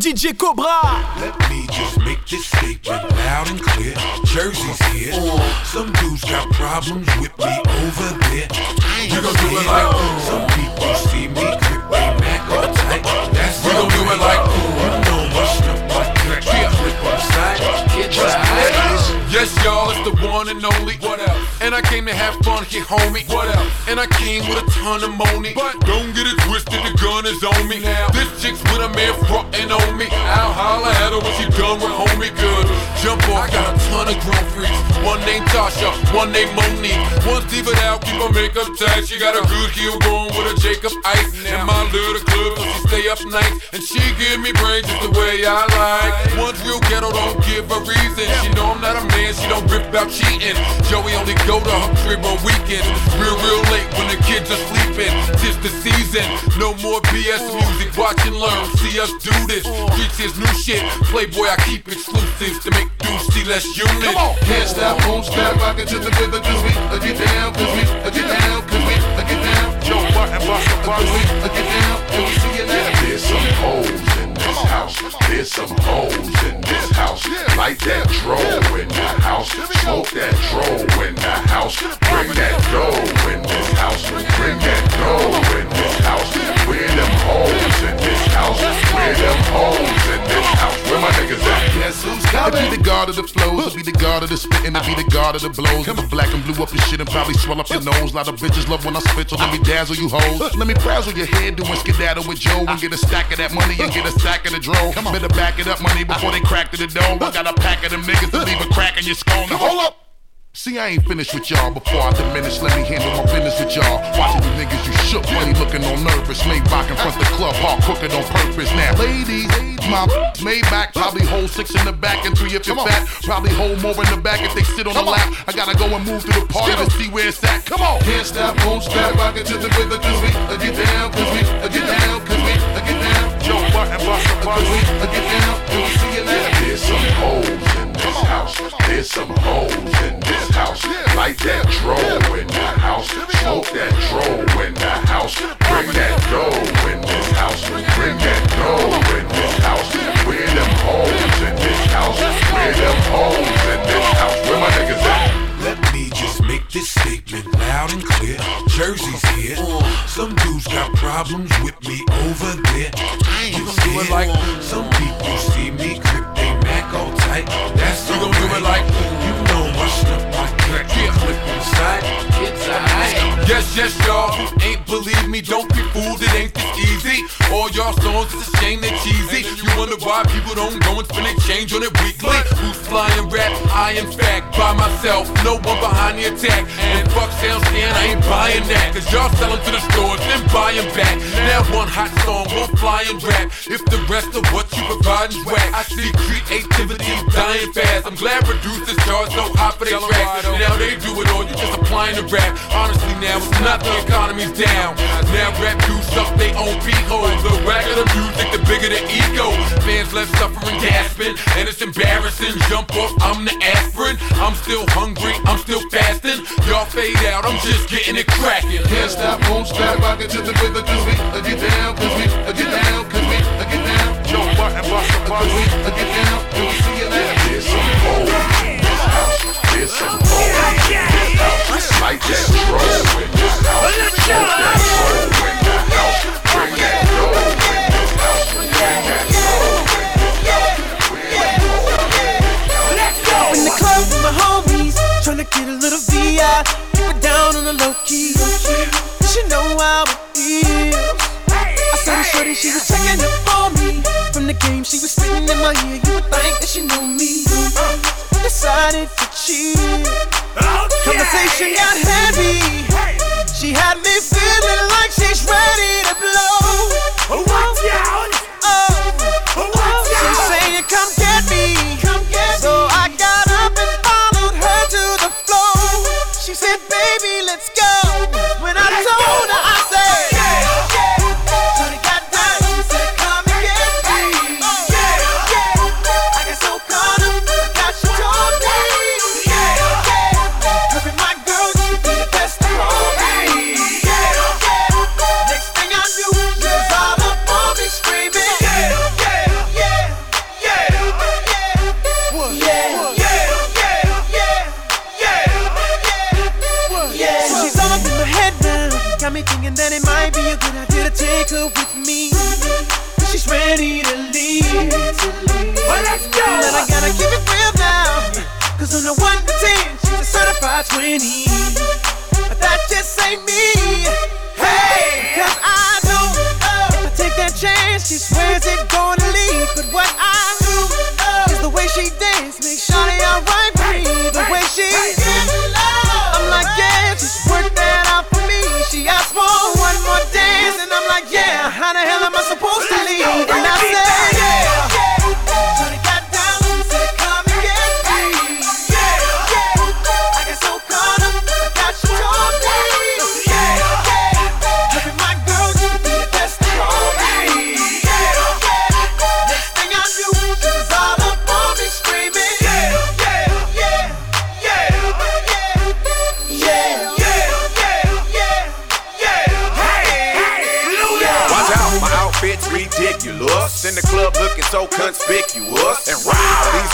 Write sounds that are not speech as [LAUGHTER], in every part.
DJ Cobra. Let me just make this statement loud and clear. Jersey's here. Some dudes got problems with me over there. You gon' do it like some people see me grip they Mac all tight. That's we gon' do it like you know my stuff like crack. Yeah, flip on the side. Kids Yes, y'all, it's the one and only. What else? And I came to have fun here, homie. What else? And I came with a ton of money. But don't get it twisted, the gun is on me. Now, this chick's with a man frontin' on me. I'll holler at her when she done with homie good. Jump off, I got a ton of grown freaks. One named Tasha, one named Monique. One Steve it out, keep her makeup tight. She got a good heel going with a Jacob Ice. In my little club, she stay up nights. And she give me brains just the way I like. One's real ghetto, don't give a reason. She know I'm not a man, she don't rip about cheating. Joey only go her crib on weekends. Real, real late when the kids are sleeping. Tis the season, no more BS music. Watch and learn, see us do this. Streets is new shit. Playboy, I keep exclusives to make dudes see less units. Come on. Can't stop, won't stop, rock it to the rhythm, cause we uh, get down, cause we uh, get down, cause we uh, get down. Joe Budden, Cause we uh, get down, and we see you now. There's some hoes in this house. There's some hoes in this house. Light that dro in the house. Smoke that dro in the house. Bring that dough in this house. Bring that dough in this house. Where them hoes in house? Where them hoes in this house? Where my niggas at? Guess who's I coming? be the god of the flows, I be the god of the spitting, I be the god of the blows. Come black and blue up your shit and probably swell up your nose. A lot of bitches love when I spit, so let me dazzle you hoes. Let me frazzle your head, doing skedaddle with Joe and get a stack of that money and get a stack of the dro. Better back it up money before they crack to the dome. I got a pack of them niggas to leave a crack in your skull. Now hold up. See, I ain't finished with y'all before I diminish. Let me handle my business with y'all. Watching you niggas, you shook, funny looking all nervous. Maybach in front the club, hard crooked on purpose. Now, ladies, my Maybach probably hold six in the back and three if you're fat. Probably hold more in the back if they sit on the lap. I gotta go and move through the party to see where it's at. Come on. Can't stop, won't stop, rock it to the rhythm, cause we uh, get down, cause we uh, get down, cause we uh, get down. Joe Budden, we Buster. uh, get down, and we see you now. There's some hoes in this house. There's some hoes in this house. Light that dro in the house. Smoke that dro in the house. Bring that dough in this house. Bring that dough in this house. Where them hoes in this house? Where them hoes in this house? Where my niggas at? Let me just make this statement loud and clear. Jersey's here. Some dudes got problems with me over there. I ain't do it like some people see me grip all tight. That's we gon' do it like you know my stuff Yes, yes, y'all. Ain't believe me, don't be fooled. It ain't this easy. All y'all songs, it's a shame they're cheesy. You wonder why people don't go and spend a change on it weekly. Who's flying rap? I am fact by myself. No one behind the attack. And fuck sound scan, I ain't buying that. Cause y'all selling to the stores, then buying back. Now one hot song, one flying rap. If the rest of what you provide is whack, I see creativity dying fast. I'm glad producers charge so high for their tracks. Now they do it all, you just applying the rap. Honestly now, it's not the economy's down. Now rap dudes suck they own holes. The ragger the music, the bigger the ego. Fans left suffering, gasping, and it's embarrassing. Jump off, I'm the aspirin. I'm still hungry, I'm still fasting. Y'all fade out, I'm just getting it cracking. Can't stop, won't stop, rock it to the rhythm, cause we uh, get down, cause we uh, get down, cause we uh, get down. Joe Budden, Buster, Cause we Buster. uh, get down, and we see you now. This in the club with my homies, get a little VI. Down on the low know. I she was checking. From the game, she was spitting in my ear. You would think that she knew me. Decided to cheat. Oh, Conversation got heavy. She had me feeling like she's ready to blow. Watch out! Oh, oh, oh. she's saying, "Come get me." 20. But that just ain't me.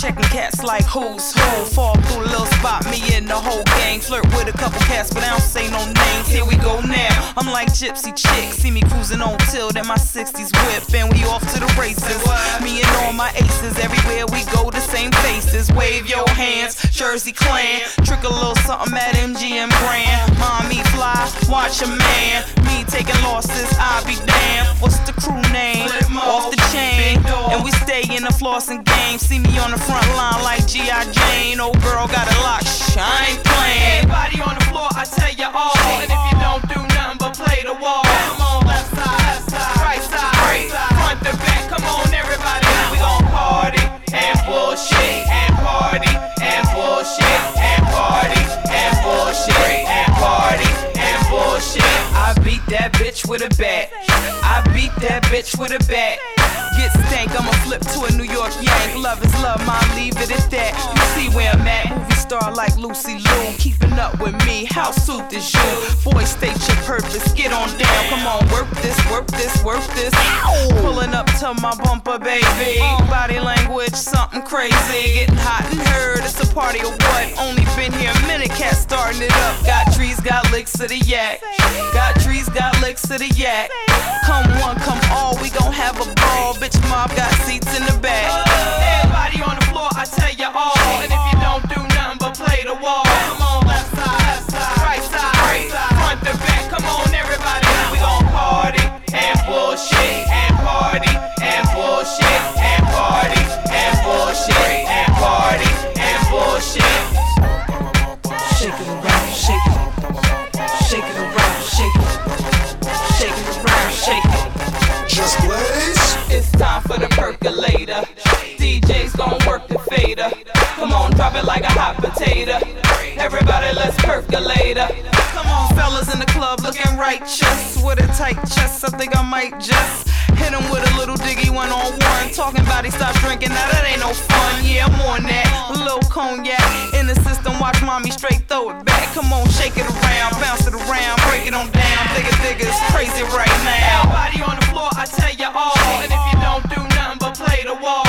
checking cats like who's who. Fall through a little spot, me in the whole gang. Flirt with a couple cats, but I don't say no names. Here we go now. I'm like gypsy chick. See me cruising on tilt in my 60s whip, and we off to the races. Me and all my aces, everywhere we go, the same faces. Wave your hands, Jersey clan. Trick a little something at MGM Grand. Mommy fly, watch a man. Me taking losses, I be damned. What's the crew name? Off the chain. And we stay in the flossing game. See me on the front line like G.I. Jane. Old girl got a lock, shine playing. Everybody on the floor, I tell you all. And if you don't do nothing but play the wall, come on, left side, left side, right side, right side, front to back. Come on, everybody. We gon' party and bullshit and party and bullshit and party and bullshit and party and bullshit. I beat that bitch with a bat. I beat that bitch with a bat. Get stank, I'ma flip to a New York Yank. Love is love, mom, leave it at that. You see where I'm at, movie star like Lucy Liu. Keeping up with me, how suit is you? Boy, state your purpose, get on down. Come on, work this, work this, work this. Pulling up to my bumper, baby. Body language, something crazy. Getting hot party of what? Only been here a minute, cat starting it up. Got trees, got licks of the yak. Got trees, got licks of the yak. Come one, come all, we gon' have a ball. Bitch, mob got seats in the back. Everybody on the floor, I tell you all. And if you don't do nothing but play the wall, come on, left side, left side, side, right side, front to back. Come on, everybody, we gon' party and bullshit and party fader. Come on, drop it like a hot potato. Everybody, let's percolate. Come on, fellas in the club looking righteous. With a tight chest, I think I might just hit him with a little diggy one on one. Talking about he stopped drinking, now that ain't no fun. Yeah, I'm on that. Little cognac in the system, watch mommy straight throw it back. Come on, shake it around, bounce it around, break it on down. Digga, digga, it's crazy right now. Everybody on the floor, I tell you all. And if you don't do nothing but play the wall,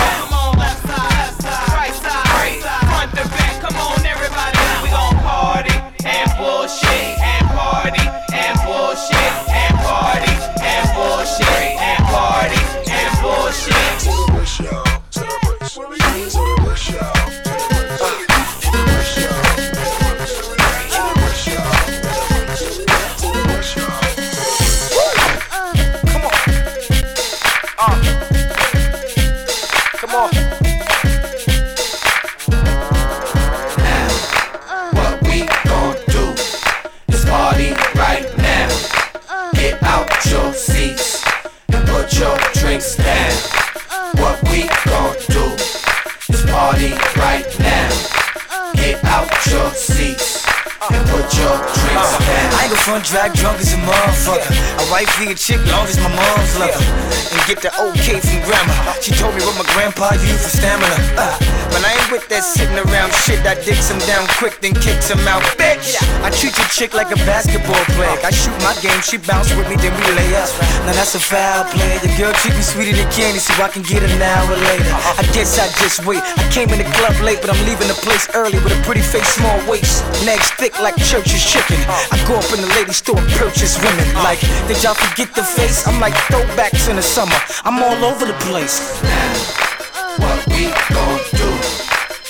your I front drag drunk as a motherfucker. A wife be a chick long as my mom's love her. And get the okay from grandma. She told me what my grandpa used for stamina. Uh, but I ain't with that sitting around shit. I dicks him down quick, then kicks him out. Bitch! I treat your chick like a basketball player. I shoot my game, she bounce with me, then we lay up. Now that's a foul play. Your girl treat me sweeter than candy, so I can get an hour later. I guess I just wait. I came in the club late, but I'm leaving the place early with a pretty face, small waist. Legs thick like church's chicken. I go up in the lady store and purchase women. Like, did y'all forget the face? I'm like throwbacks in the summer. I'm all over the place. What we gon' do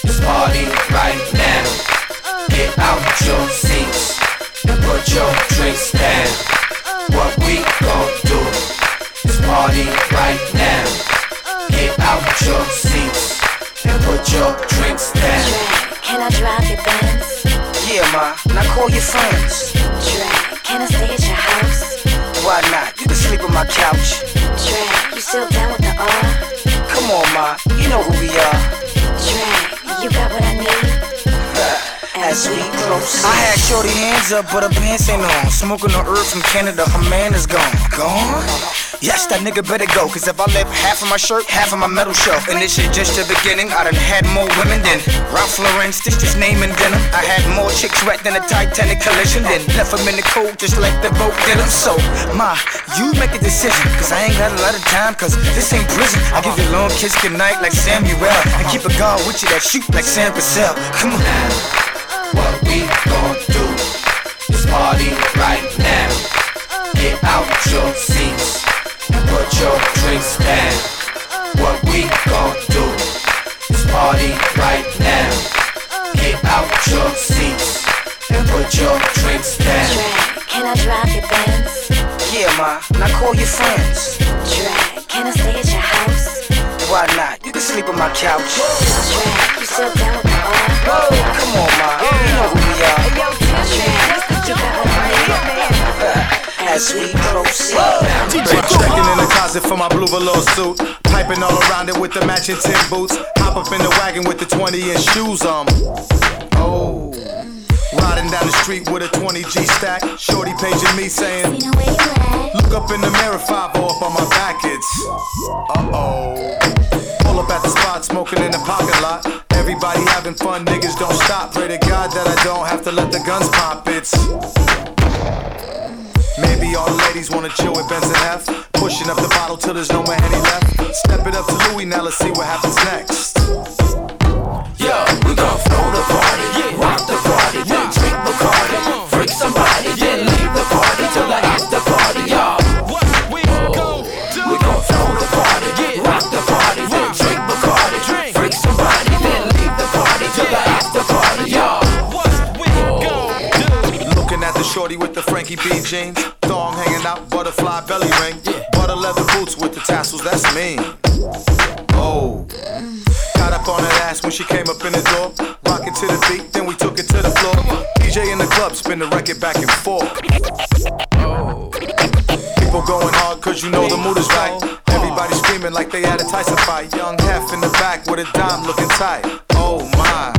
is party right now. Get out your seats and put your drinks down. What we gon' do is party right now. Get out your seats and put your drinks down. Can I drive your Benz? Yeah, ma. Now call your friends. Dre, can I stay at your house? Why not? You can sleep on my couch. Dre, you still down with the R? Come on, ma. You know who we are. Dre, you got what I need? [LAUGHS] As we close. I had shorty hands up, but her pants ain't on. Smoking the herb from Canada, her man is gone. Gone? Yes, that nigga better go. Cause if I left half of my shirt, half of my metal shelf. And this shit just the beginning. I done had more women than Ralph Lauren stitched his name in denim. I had more chicks wet than a Titanic collision. Then left them in the cold just like the boat did 'em. So, ma, you make a decision. Cause I ain't got a lot of time. Cause this ain't prison. I give you a long kiss goodnight like Samuel. And keep a guard with you that shoot like Sam. Come on. What we gon' do is party right now. Get out your seats put your drinks down. What we gon' do is party right now. Get out your seats and put your drinks down. Dre, can I drive your Benz? Yeah, ma. Now call your friends. Dre, can I stay at your house? Why not? You can sleep on my couch. Dre, you still down with the R? Come on, ma. You know who we are. Dre, you got what I need? As we proceed. Checking in the closet for my blue velour suit. Piping all around it with the matching tin boots. Hop up in the wagon with the 20 inch shoes on. Oh. Riding down the street with a 20 G stack. Shorty paging me saying, Look up in the mirror, 5 up on my back. It's uh oh. Pull up at the spot, smoking in the parking lot. Everybody having fun, niggas don't stop. Pray to God that I don't have to let the guns pop. It's Maybe all the ladies wanna chill with Benz and F. Pushing up the bottle till there's no more Henny left. Step it up to Louis, now let's see what happens next. Yo, we gon' flow the party, rock the party, then drink Bacardi, freak somebody, then leave the party till the after party, y'all. What we gon' do? We gon' flow the party, rock the party, then drink Bacardi, freak somebody, then leave the party till the after party, y'all. Looking at the shorty with the Frankie B jeans, thong hanging out, butterfly belly ring, butter leather boots with the tassels. That's me. Oh, got up on that ass when she came up in the door, rocking to the beat, then we took it to the floor. DJ in the club, spin the record back and forth. Oh. People going hard cause you know the mood is right. Everybody screaming like they had a Tyson fight. Young half in the back with a dime looking tight. Oh my.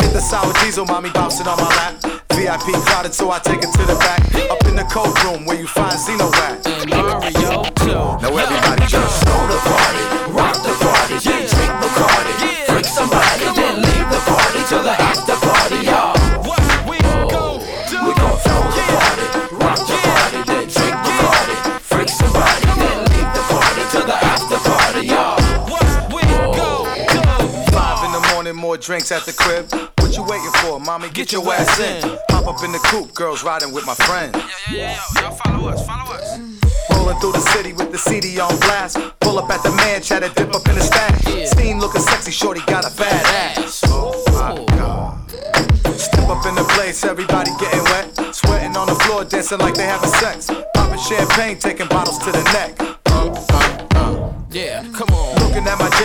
Hit the sour diesel, mommy bouncing on my lap. VIP crowded, so I take it to the back. Up in the cold room where you find Zeno at. Mario too. Now everybody just Flow the party, rock the more drinks at the crib. What you waiting for, mommy? Get, your ass in. Hop up in the coupe, girls riding with my friend. Rolling through the city with the CD on blast. Pull up at the man, try to dip up in the stash. Scene looking sexy, shorty got a fat ass. Oh my god. Step up in the place, everybody getting wet. Sweating on the floor, dancing like they having sex. Popping champagne, taking bottles to the neck.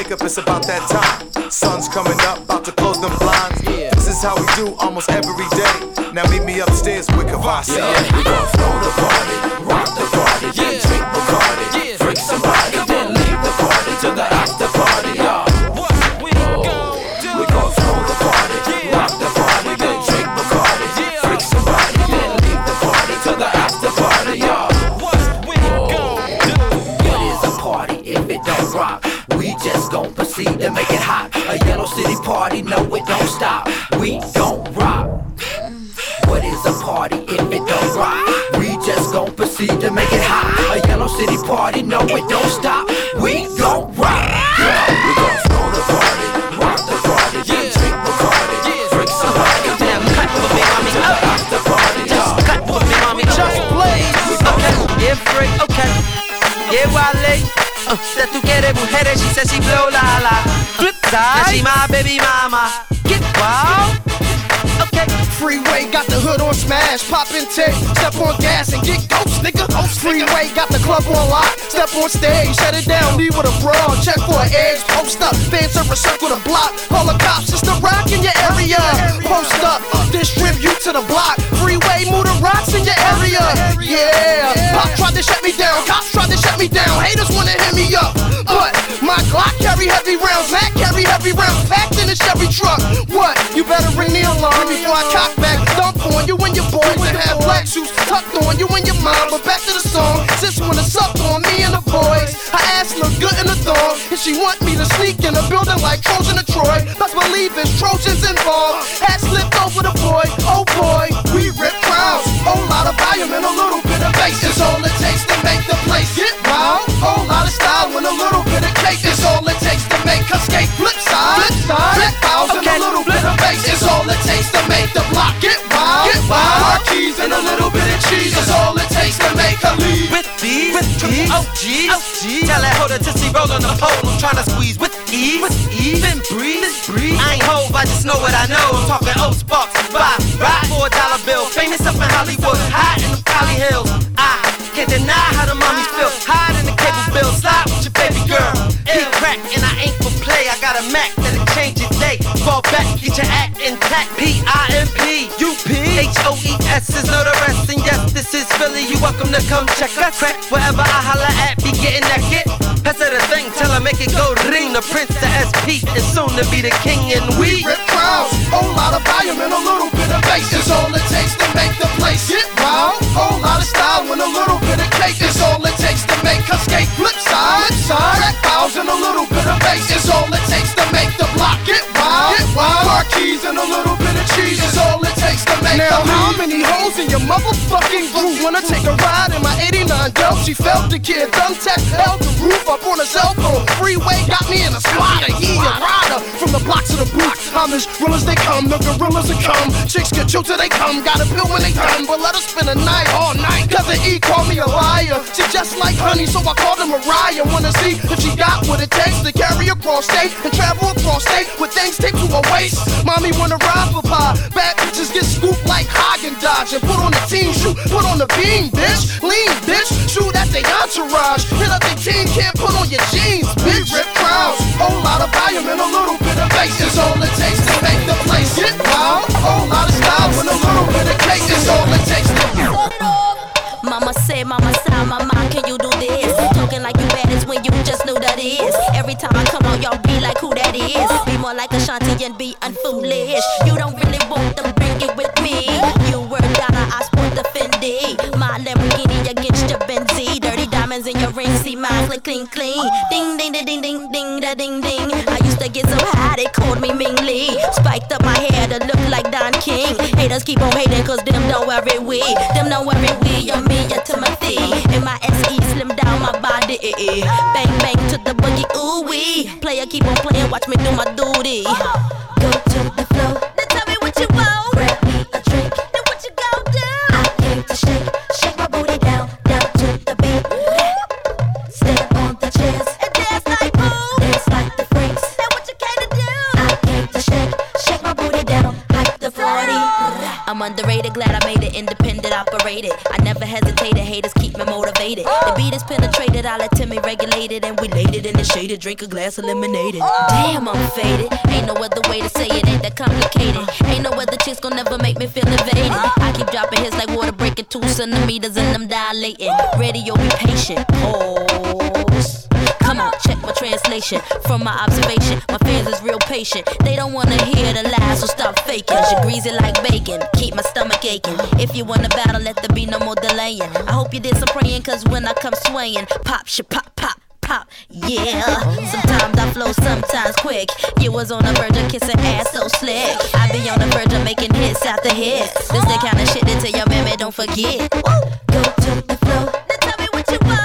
My Jacob, it's about that time. Sun's coming up, about to close them blinds. This is how we do almost every day. Now meet me upstairs with Kavasi. We gon' flow the party, to make it hot. A yellow city party, no, it don't stop. We don't rock. What is a party if it don't rock? We just gon' proceed to make it hot. A yellow city party, no, it don't stop. We don't rock. Yeah, we gon' throw the party, rock the party, drink the party, drink some party. Cut for me, mommy, up. The party, cut for me, mommy, just blaze. Okay, yeah, free, okay. Yeah, Wale, uh, that tú quieres mujeres Flip side, she my baby mama. Get wild. Okay. Freeway got the hood on smash, pop and take, step on gas and get ghost, nigga. Ghost Freeway got the club on lock, step on stage, shut it down, leave with a brawl, check for an edge, post up, fan server circle the block, call the cops, it's the rock in your area. Post up, distribute to the block, freeway move the rocks in your area. Yeah, pop tried to shut me down, cops tried to shut me down, haters wanna hit me up, Glock carry heavy rounds, Mac carry heavy rounds, packed in a Chevy truck. What? You better ring the alarm before I cock back, dump on you and your boys that have black shoes tucked on you and your mom. But back to the song, sis wanna suck on me and the boys. Her ass look good in the thong, and she want me to sneak in a building like Trojan or Troy. Best believe it's Trojans involved. Hat slipped over the boy, oh boy, we rip crowds. Whole lot of volume and a little bit of bass is all it takes to make the place get wild. Whole lot of style and a little skate flip side. Flip side, flip bows and a little bit of bass is all it takes to make the block get wild. Get wild. Keys and a little bit of cheese is all it takes to make her leave. With these, with triple OGs, OGs. Tell that hoe to see roll on the pole. I'm trying to squeeze with ease, with ease. Then breathe, breathe. I ain't hove, I just know what I know. I'm talking old sparks, five, ride for a dollar bill. Famous up in Hollywood, high in the Valley Hills. I can't deny how the mommies feel. Hide Fall back, get your act intact. P I M P U P H O E S is no the rest. And yes, this is Philly. You welcome to come check us. Crack wherever I holla at, be getting that get. Pass her the thing, tell her make it go ring. The prince, the SP, is soon to be the king, and we rip crowds. Whole lot of volume and a little bit of bass is all it takes to make the place get wild. Whole lot of style and a little bit of cake is all it takes to make her skate flip side. Flip side, crack bows and a little bit of bass is all it takes now, many hoes in your motherfucking group wanna take a ride in my 89 Dell? She felt the kid, thumbtack held the roof up on a cell phone. Freeway got me in a squatter, he a rider from the blocks to the booth. I'm as real as they come, the gorillas that come. Chicks get chilled till they come, got a pill when they done, but let us spend a night all night. Cousin E called me a liar. She just like honey, so I called her Mariah. Wanna see if she got what it takes to carry across state and travel across state with things taped to her waist. Mommy wanna ride for pie. Bad bitches get scooped like Hagen Dodge and put on the team shoe, put on the beam, bitch. Lean, bitch. Shoot at the entourage. Hit up the team, can't put on your jeans, bitch. Rip crowds, whole lot of volume and a little bit of bass is all it takes to make the place get wild. Whole lot of style and a little bit of cake is all it takes to. Mama say, Mama say, Mama, can you do this? Talking like you bad is when you just knew that is. Every time I come on, y'all be like who that is. Be more like Ashanti and be unfoolish. Haters keep on hating cause them don't it we. Them don't it we. You're me, you're Timothy. In my SE, slim down my body. Bang bang to the boogie, ooh wee. Player keep on playing, watch me do my duty. I let Timmy regulate it, and we laid it in the shade drink a glass of lemonade. Damn, I'm faded. Ain't no other way to say it, ain't that complicated. Ain't no other chicks gon' never make me feel invaded. I keep dropping hits like water breaking two centimeters and I'm dilating. Radio, be patient. Pause. Translation. From my observation, my fans is real patient. They don't wanna hear the lies, so stop faking. You greasy like bacon, keep my stomach aching. If you wanna battle, let there be no more delaying. I hope you did some praying, cause when I come swaying, pop, shit, pop, pop. Pop, yeah. Sometimes I flow, sometimes quick. You was on the verge of kissing ass so slick. I be on the verge of making hits after hits. This the kind of shit that tell your mammy don't forget. Go to the floor. Now tell me what you want.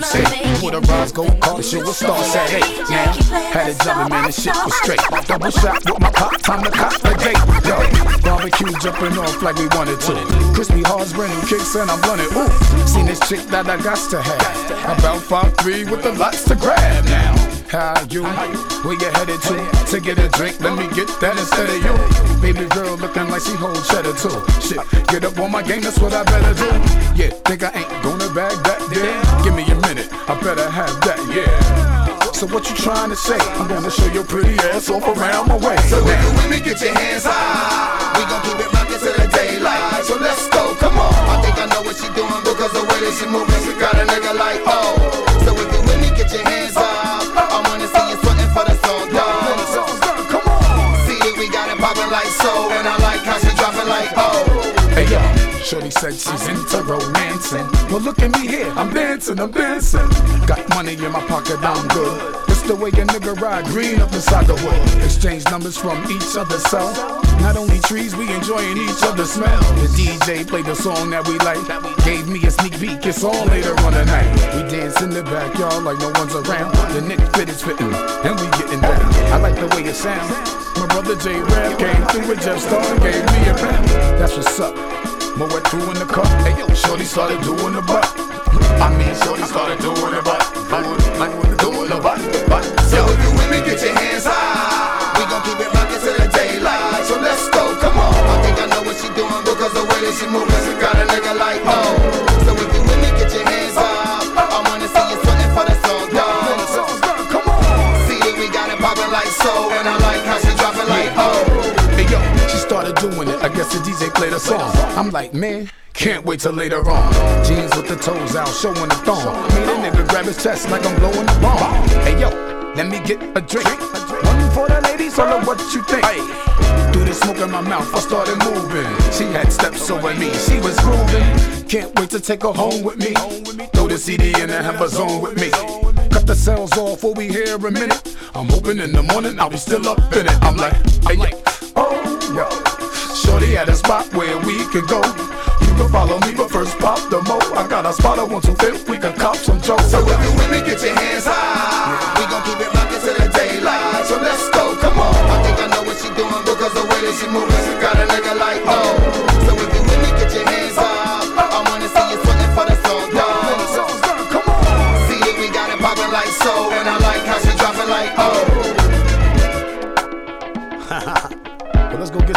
this shit set. With a rise go call the shit will start Saturday. Now, had it jumping, man, the shit was straight. Double shot with my pop, time to cop the date. Yo, barbecue jumping off like we wanted to. Crispy hearts, new kicks, and I'm running. Ooh, seen this chick that I got to have. About five three with the lots to grab now. How you? Where you headed to? To get a drink, let me get that instead of you. Baby girl looking like she hold cheddar too. Shit, get up on my game, that's what I better do. Yeah, think I ain't gonna bag that? Yeah, give me a minute, I better have that, yeah. So what you trying to say? I'm gonna show your pretty ass off around my way. So if you with me, get your hands high. We gon' keep it rockin' till the daylight. So let's go, come on. I think I know what she doing because the way that she moving, she got a nigga like oh. So if you with me, get your hands high. I wanna Shorty said she's into romancing. Well, look at me here, I'm dancing, I'm dancing. Got money in my pocket, I'm good. It's the way a nigga ride green up inside the wood. Exchange numbers from each other's cell. Not only trees, we enjoying each other's smell. The DJ played the song that we like. Gave me a sneak peek, it's on later on the night. We dance in the backyard like no one's around. The Nick fit is fitting, and we getting down. I like the way it sounds. My brother J Rap came through with Jeff Star gave me a pound. That's what's up. More wet through in the cup. Hey yo, Shorty started doing the butt. I mean, Shorty started doing the butt. Doing, doing the butt, butt. So if you with me, get your hands high. We gon' keep it rockin' till the daylight. So let's go, come on. I think I know what she doing because the way that she moving, she got a nigga like oh. She doing it. I guess the DJ played a song. I'm like, man. Can't wait till later on. Jeans with the toes out, showing the thong. Made a nigga grab his chest like I'm blowing the bomb. Hey yo, let me get a drink. One for the ladies, tell her what you think. Through the smoke in my mouth, I started moving. She had steps over me, she was grooving. Can't wait to take her home with me. Throw the CD in and have a zone with me. Cut the cells off, we'll here a minute. I'm hoping in the morning I'll be still up in it. I'm like, hey yo, oh yo. Shorty at a spot where we can go. You can follow me, but first pop the mo. I got a spot I want to fit. We can cop some jokes. So if you with me, get your hands high. We gon' keep it rockin' till the daylight. So let's go, come on. I think I know what she doing because the way that she moving, she got a nigga like oh. So if you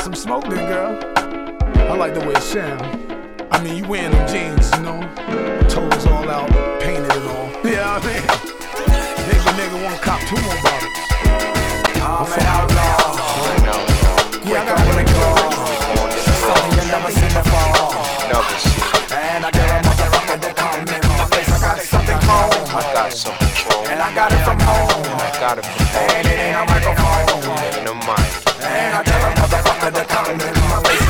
some smoke then, girl. I like the way it sound. I mean, you wearing them jeans, you know, toes all out, painted and all. [LAUGHS] Yeah, I mean, nigga, nigga want to cop two more bottles. I'm an outlaw. Yeah, I got one to go. Something you never seen before. And I got a motherfucker that call me in my face. I got something cold. I got some control. And I got it from home. I got it from home. And it ain't a microphone. Ain't a mic. And I got a motherfucker that call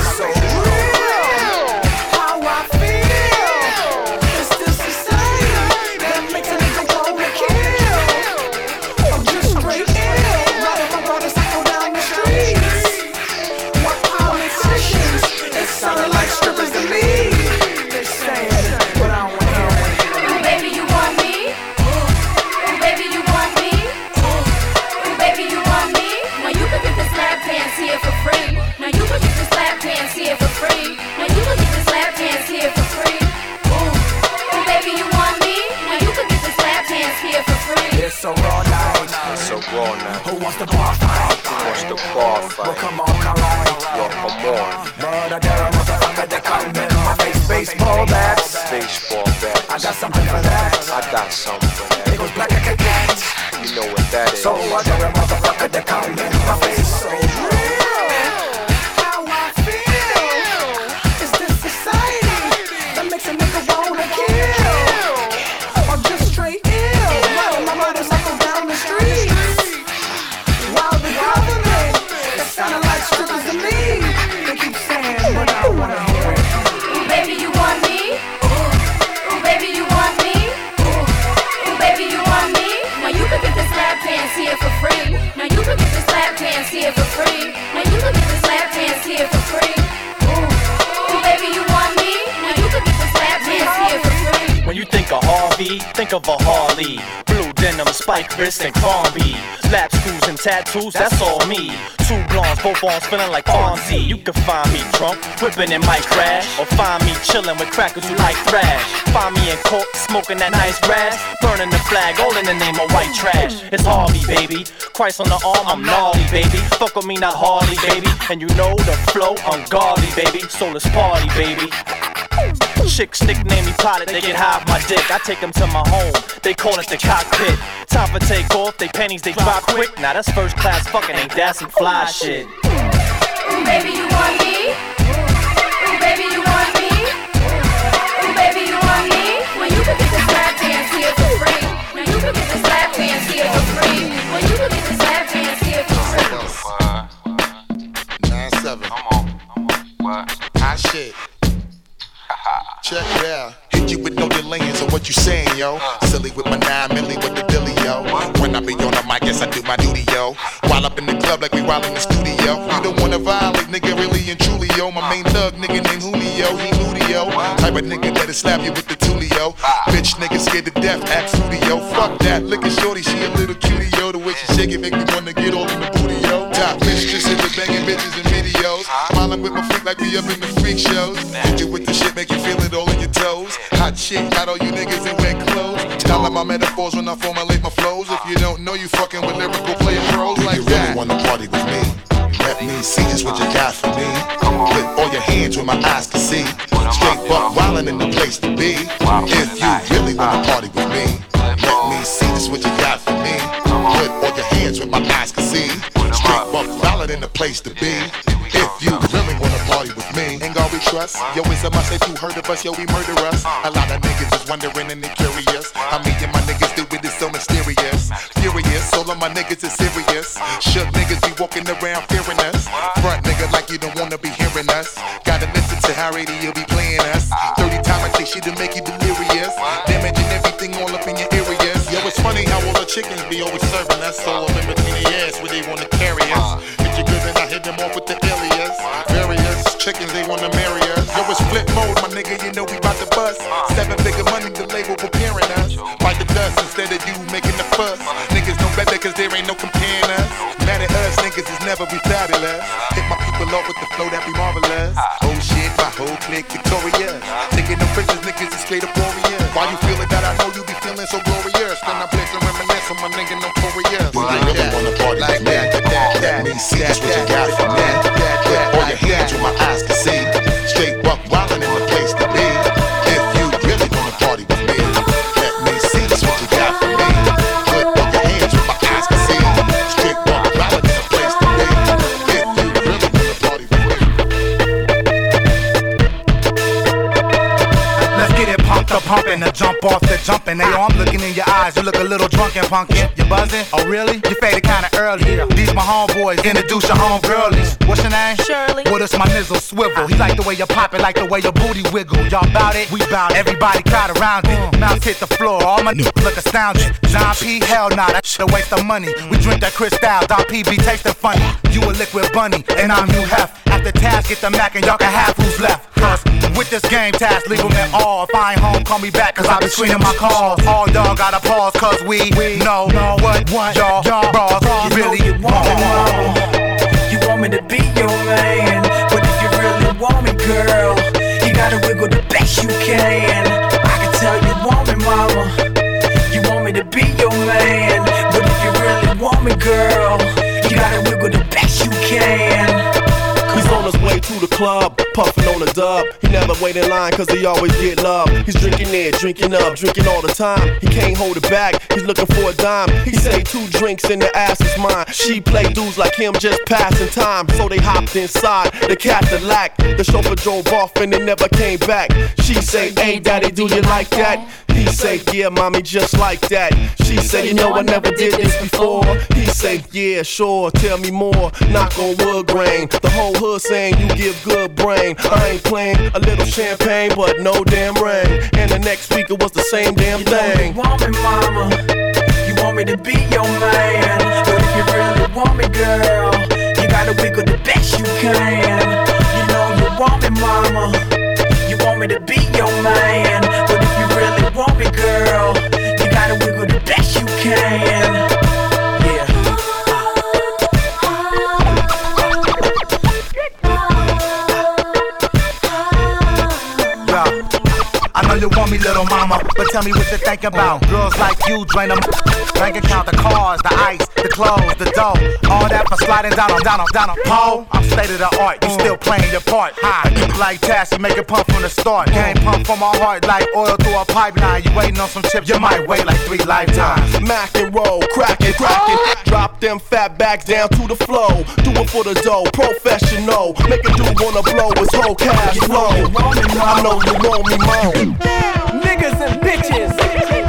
Raw now. Who wants to bar fight? Who wants to bar Well, fight? come on, alright. Yo, come on. Got a motherfucker that come in my face. Baseball bats. Baseball bat. I got something for that. I got something for It that. goes black like a cat. You know what that is. So I got a motherfucker that come in my face. So real. Think of a Harley. Blue denim, spike wrist, and Crombie. Lap screws and tattoos, that's all me. Two blondes, both arms feeling like Fonzie. You can find me drunk, whipping in my crash. Or find me chilling with crackers who like thrash. Find me in court, smoking that nice grass. Burning the flag, all in the name of white trash. It's Harvey, baby. Christ on the arm, I'm gnarly, baby. Fuck with me, not Harley, baby. And you know the flow, ungodly, baby. So let's party, baby. Chicks nickname me pilot, they get high off my dick. I take them to my home, they call it the cockpit. Time for take off, they panties they drop quick. Now that's first class fucking, ain't that some fly shit? Ooh, baby, you want me? Ooh, baby, you want me? Ooh, baby, you want me? When you can get this lap dance here for free. Now you can get this lap dance here for free. When you can get this lap dance here for free. Nine seven. Come on. What? Hot shit. Check yeah. Hit you with no delaying, so what you saying, yo? Uh. Silly with my nine milli with the dilly, yo. When I be on the mic, guess I do my duty, yo. While up in the club like we while in the studio. Uh. You don't wanna violate, nigga, really and truly, yo. My uh. main thug, nigga named Julio, he moody, yo. Type of nigga that'll slap you with the tulio. Bitch, nigga scared to death, act fruity, yo. Fuck that, look at shorty, she a little cutie, yo. The way she shake it make me wanna get all in the booty, yo. Top bitch, just hit the banging bitches videos. Smiling with my freak like we up in the freak shows. You with the shit, make you feel it all in your toes. Hot shit, got all you niggas in wet clothes. Style my metaphors when I formulate my flows. If you don't know, you fucking with lyrical player pros like you that. really wanna party with me? Let me see just what you got for me. Put all your hands where my eyes can see. Straight buck wildin' in the place to be. If you really wanna ah. party with me, let me see just what you got for me. Put all your hands where my eyes can see. Straight buck wildin' in the place to be. If you really wanna party with me, Ain't God be trust. Yo, it's a must if you heard of us, yo, we murder us. A lot of niggas is wondering and they curious. How me and my niggas do it is so mysterious. Furious, all of my niggas is serious. Shook niggas be walking around fearing us. Front nigga like you don't wanna be hearing us. Gotta listen to how radio be playing us. 30 times I take shit to make you delirious. Damaging everything all up in your areas. Yo, it's funny how all the chickens be always serving us. So in me see you look a little drunk and punkin'. You buzzing? Oh, really? You faded kinda early. These my homeboys, introduce your homegirlies. What's your name? Shirley. What is my nizzle swivel? He like the way you pop it, like the way your booty wiggle. Y'all bout it? We bout it. Everybody crowd around it. Mm. Mouths hit the floor, all my n- look astounded. John P, hell nah, that shit a waste of money. We drink that Cristal, Don P be tasting funny. You a liquid bunny, and I'm Hugh Hef. After task, get the Mac and y'all can have who's left. Cause with this game task, leave 'em in awe. If I ain't home, call me back, cause I be screening my calls. All y'all gotta pause, cause we, we know what, y'all, bras really want. You want me to be your man, but if you really want me, girl, you gotta wiggle the best you can. I can tell you want me, mama. You want me to be your man, but if you really want me, girl, club, puffing on a dub. He never wait in line cause he always get love. He's drinking there, drinking up, drinking all the time. He can't hold it back, he's looking for a dime. He say two drinks and the ass is mine. She play dudes like him just passing time. So they hopped inside the Cadillac. The chauffeur drove off and they never came back. She say, hey daddy, do you like that? He say, yeah, mommy, just like that. She say, you know, I never did this before. He say, yeah, sure, tell me more. Knock on wood grain. The whole hood saying you give good brain. I ain't playing a little champagne, but no damn rain. And the next week it was the same damn thing. You want me, mama? You want me to be your man? But if you really want me, girl, you gotta wiggle the best you can. You know you want me, mama. You want me to be your man? Girl, you gotta wiggle the best you can. Know you want me, little mama, but tell me what you think about. Oh. Girls like you drain them bank account, the cars, the ice, the clothes, the dough, all that for sliding down on down on down on pole. I'm state of the art, you still playing your part. High, like Tash, you make it pump from the start. Game pump from my heart like oil through a pipeline. You waiting on some chips, you might wait like three lifetimes. Mac and roll, crack it, crack it. Drop them fat backs down to the flow. Do it for the dough, professional. Make a dude wanna blow his whole cash flow. I know you want me more. Niggas and bitches,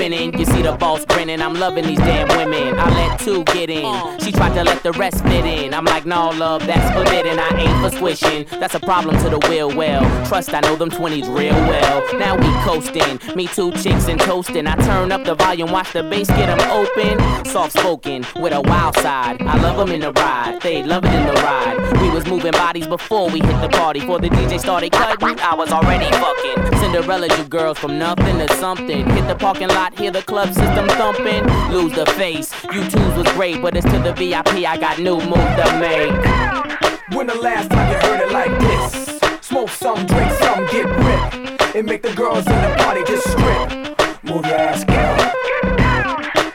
spinning. You see the boss grinning. I'm loving these damn women. I let two get in. She tried to let the rest fit in. I'm like, no, love, that's forbidden. I ain't for swishing. That's a problem to the will well. Trust, I know them 20s real well. Now we coasting. Me two chicks and toasting. I turn up the volume, watch the bass get them open. Soft spoken with a wild side. I love them in the ride. They love it in the ride. We was moving bodies before we hit the party. Before the DJ started cutting, I was already fucking. Cinderella, you girls from nothing to something. Hit the parking lot, hear the club system thumping. Lose the face. You twos was great, but it's to the VIP. I got new move to make. When the last time you heard it like this? Smoke some, drink some, get ripped. It make the girls in the party just strip. Move your ass, girl.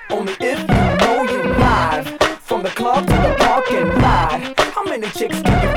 Only if you know you live. From the club to the parking lot. How many chicks can you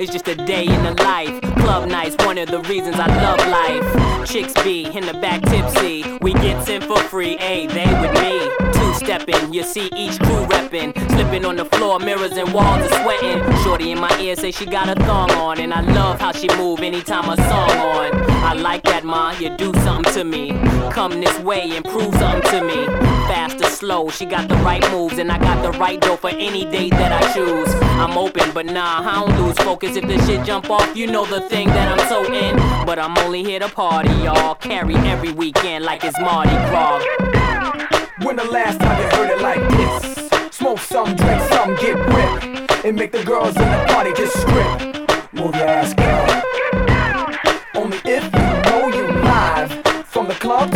it's just a day in the life. Club nights, one of the reasons I love life. Chicks be in the back tipsy. We get in for free, hey, they with me. Stepping, you see each crew reppin'. Slipping on the floor, mirrors and walls are sweating. Shorty in my ear say she got a thong on. And I love how she move anytime a song on. I like that, ma, you do something to me. Come this way and prove something to me. Fast or slow, she got the right moves. And I got the right dough for any date that I choose. I'm open, but nah, I don't lose focus. If the shit jump off, you know the thing that I'm so in. But I'm only here to party, y'all. Carry every weekend like it's Mardi Gras. When the last time you heard it like this? Smoke some, drink some, get ripped. And make the girls in the party just strip. Move your ass, girl. Only if you know you live. From the club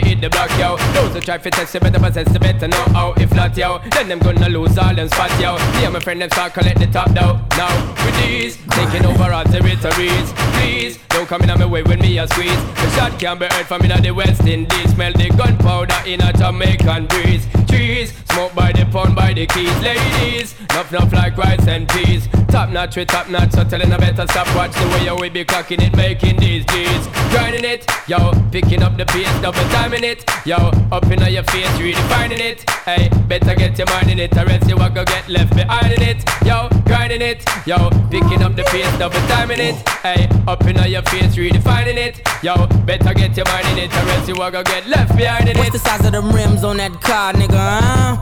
ready hit the block, yo. Those who try to test you better possess the better know how. If not, yo, then them gonna lose all them spots, yo. Yeah, my friend, them start collect the top, though. Now, with these, taking over our territories. Please, don't come in on my way when me a squeeze. The shot can be heard from in the West Indies. Smell the gunpowder in a Jamaican breeze. Trees, smoke by the pound, by the keys. Ladies, nuff nuff like rice and peas. Top notch with top notch, so telling I better stop. Watch the way we be clocking it, making these G's. Grinding it, yo, picking up the pace, double timing it, yo, up in your face, redefining it. Hey, better get your mind in it, or else you will go get left behind in it. Yo, grinding it, yo, picking up the pace, double timing it. Hey, up in your face, redefining it. Yo, better get your mind in it, or else you will go get left behind in What's it. the size of them rims on that car, nigga? Huh?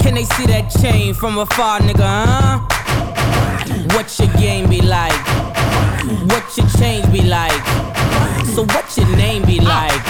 Can they see that chain from afar, nigga? Huh? What your game be like? What your change be like? So what your name be like?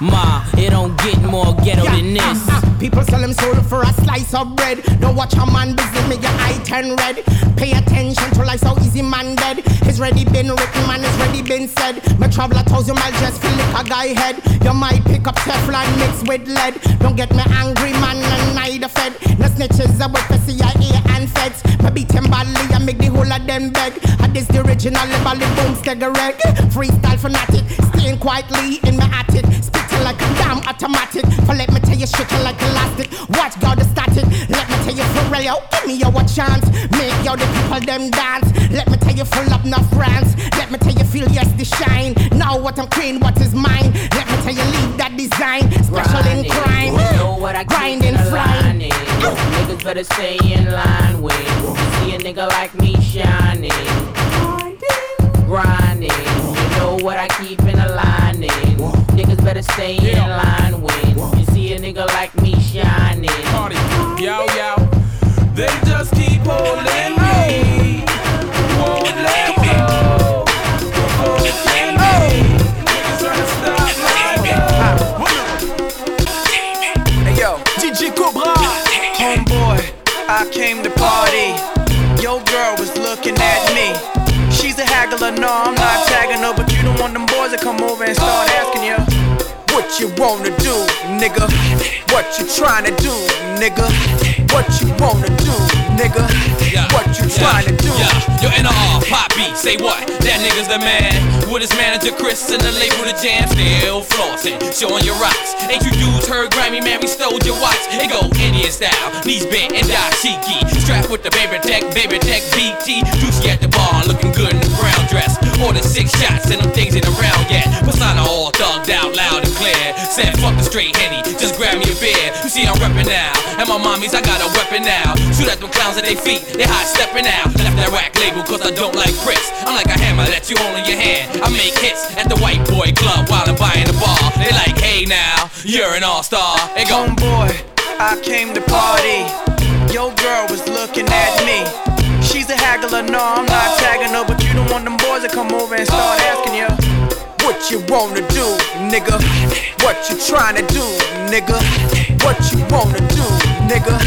Ma, it don't get more ghetto than this. People sell them soul for a slice of bread. Don't watch a man business, make your eye turn red. Pay attention to life, so easy man dead. It's ready been written, man, it's ready been said. Me travel a thousand miles just feel like a guy head. You might pick up Teflon mixed with lead. Don't get me angry, man, and neither fed. No snitches, I work for CIA and feds. Me beat them badly, I make the whole of them beg. And this the original, Bally Boom, Stagger Reg. Freestyle fanatic, staying quietly in my attic. Spitting like a damn automatic. For let me tell you, shaking like elastic. Watch God the static. Let me tell you for real, yo. Give me yo a chance. Make yo the people them dance. Let me tell you full up enough rants. Let me tell you feel yes the shine. Now what I'm queen, what is mine? Let me tell you leave that design. Special in crime. You know what I Grinding, flying. Niggas better stay in line you see a nigga like me shining. Grinding. You know what I keep in aligning. Niggas better stay in line when you see a nigga like me shining. Party, Yo, yo. They just keep holding me. Won't let go. Holding me. Niggas trying to stop my Hey yo, DJ Cobra. Homeboy, I came to party. Haggler, no, I'm not tagging her, but you don't want them boys to come over and start asking you. What you wanna do, nigga? What you trying to do, nigga? What you wanna do, nigga? What you trying to do? Yeah, yo, NR, Pop B, say what? That nigga's the man. With his manager Chris and the label The Jam, still flossing, showing your rocks. Ain't you dudes heard Grammy, man, we stole your watch. It go Indian style, knees bent and dashiki. Strapped with the baby deck, baby deck BT. Juicy at the bar, looking good in the brown dress. More than six shots and them things ain't around yet. Persona all thugged out loud clear. Said fuck the straight henny, just grab me a beer. You see I'm reppin' now, and my mommies I got a weapon now. Shoot at them clowns at their feet, they hot stepping out. Left that rack label cause I don't like bricks. I'm like a hammer that you hold in your hand. I make hits at the white boy club while I'm buying the bar. They like, hey now, you're an all star. They go, Homeboy, I came to party. Yo, girl was looking at me. She's a haggler, no, I'm not tagging her, but you don't want them boys to come over and start oh. asking you. What you wanna do, nigga? What you trying to do, nigga? What you wanna do, nigga?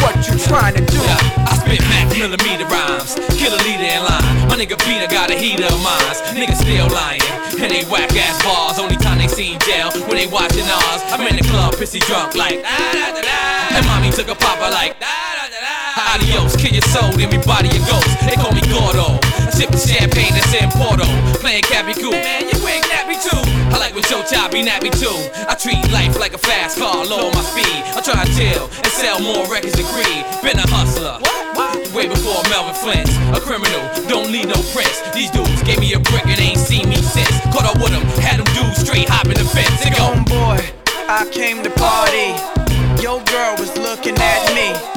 What you trying to do? I spit max millimeter rhymes, kill a leader in line. My nigga Peter got a heater of mines. Niggas still lying, and they whack ass bars. Only time they seen jail when they watching ours. I'm in the club, pissy drunk like da da da da. And mommy took a popper like da da da da. Adios, kill your soul, then we body your ghost. They call me Gordo. Sipping champagne that's in Porto. Playing Cappy Cool. Man, you ain't nappy too. I like when Joe Chop be nappy too. I treat life like a fast car, low on my speed. I try to chill and sell more records than Creed. Been a hustler. Way before Melvin Flynt. A criminal, don't need no prints. These dudes gave me a brick and ain't seen me since. Caught up with them, had them dudes straight hopping the fence. They go, boy, I came to party. Yo, girl was looking at me.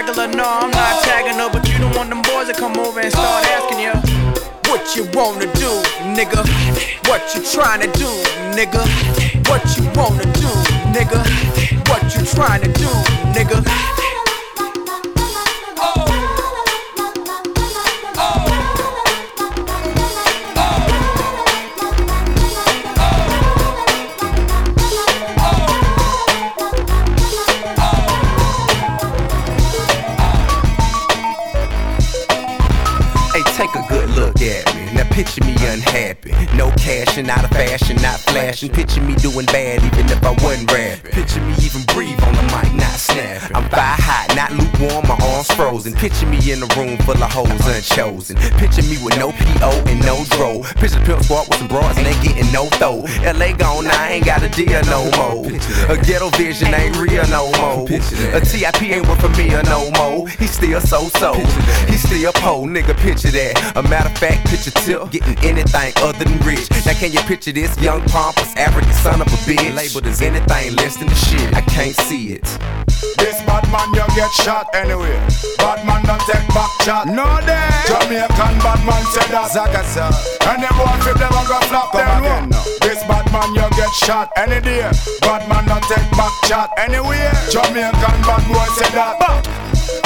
No, I'm not tagging her, but you don't want them boys to come over and start asking you. What you wanna do, nigga? What you trying to do, nigga? What you wanna do, nigga? What you trying to do, nigga? Picture me unhappy. No cash and out of fashion, not flashing. Picture me doing bad even if I wasn't rapping. Picture me even breathe on the mic, not snapping. I'm fire hot, not lukewarm, my arms frozen. Picture me in a room full of hoes unchosen. Picture me with no PO and no dro. Picture pimp squad with some bras and they getting no throw. LA gone, I ain't got a deal no more. A ghetto vision ain't real no more. A TIP ain't worth for me or no more. He still so so. He still a po, nigga. Picture that. A matter of fact, picture tip getting anything other than rich. Now can you picture this young pompous African son of a bitch? Labeled as anything less than the shit. I can't see it. This bad man, you get shot anyway. Bad man don't take back chat. No day. Jamaican bad man said that. Zakasa. And them boy flip them and go flop them again. No. This bad man, you get shot any day. Bad man don't take back chat anywhere. Jamaican bad boy said that.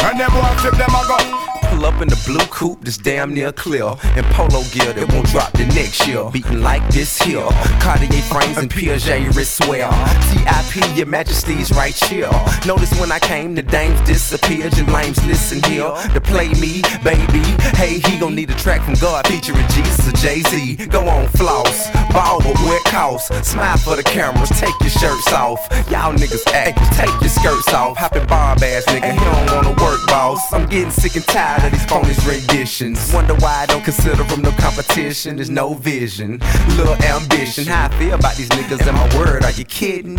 And them boy flip them and go. Up in the blue coupe that's damn near clear. And polo gear that won't drop the next year. Beating like this here. Cartier frames and Piaget wristwear. TIP, your majesty's right here. Notice when I came, the dames disappeared. Your lames listen here to play me, baby. Hey, he gon' need a track from God featuring Jesus or Jay Z. Go on, floss. Ball, but wear costs. Smile for the cameras, take your shirts off. Y'all niggas act, take your skirts off. Hopping barb ass nigga, he don't wanna work, boss. I'm getting sick and tired of these phony renditions. Wonder why I don't consider them no competition. There's no vision, little ambition. How I feel about these niggas and my word, are you kidding?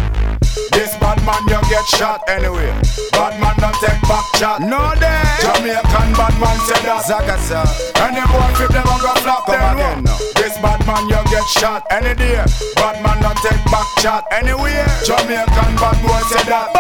This bad man, you get shot anyway. Bad man don't take back chat. No day. Jamaican bad man said that. Zagaza. Any boy flip them and go flop them. Again, no. This bad man, you get shot any day. Bad man don't take back chat anywhere. Jamaican bad boy said that.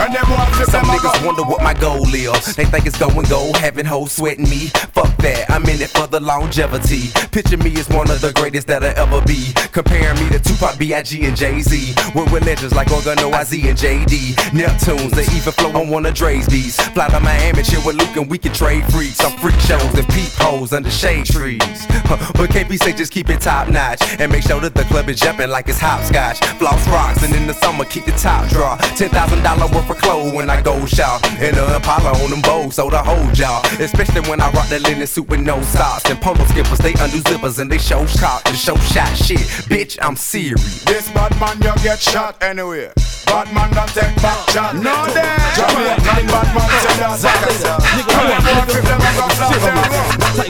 And them boy flip Some niggas wonder what my goal is. They think it's going gold, having hoes sweating me. Fuck that, I'm in it for the longevity. Picture me as one of the greatest that'll ever be. Comparing me to Tupac, B.I.G. and Jay-Z. We're with legends like Organo, IZ and JD. Neptunes, they even flow on one of Dre's beats. Fly to Miami, chill with Luke and we can trade freaks. I'm freak shows and peep holes under shade trees. Huh, But KP say just keep it top notch. And make sure that the club is jumping like it's hopscotch. Floss rocks and in the summer keep the top draw. $10,000 worth of clothes when I go shop. And the Impala on them bows, so the whole job. Especially when I rock that linen suit with no socks. And polo skippers, they undo zippers and they show cock and show shot shit. Bitch, I'm serious. This bad man, you get shot anyway. Bad man don't take back chat. No day. Jamaican bad man said that. Zagaza. Any boy flip them and go flop them.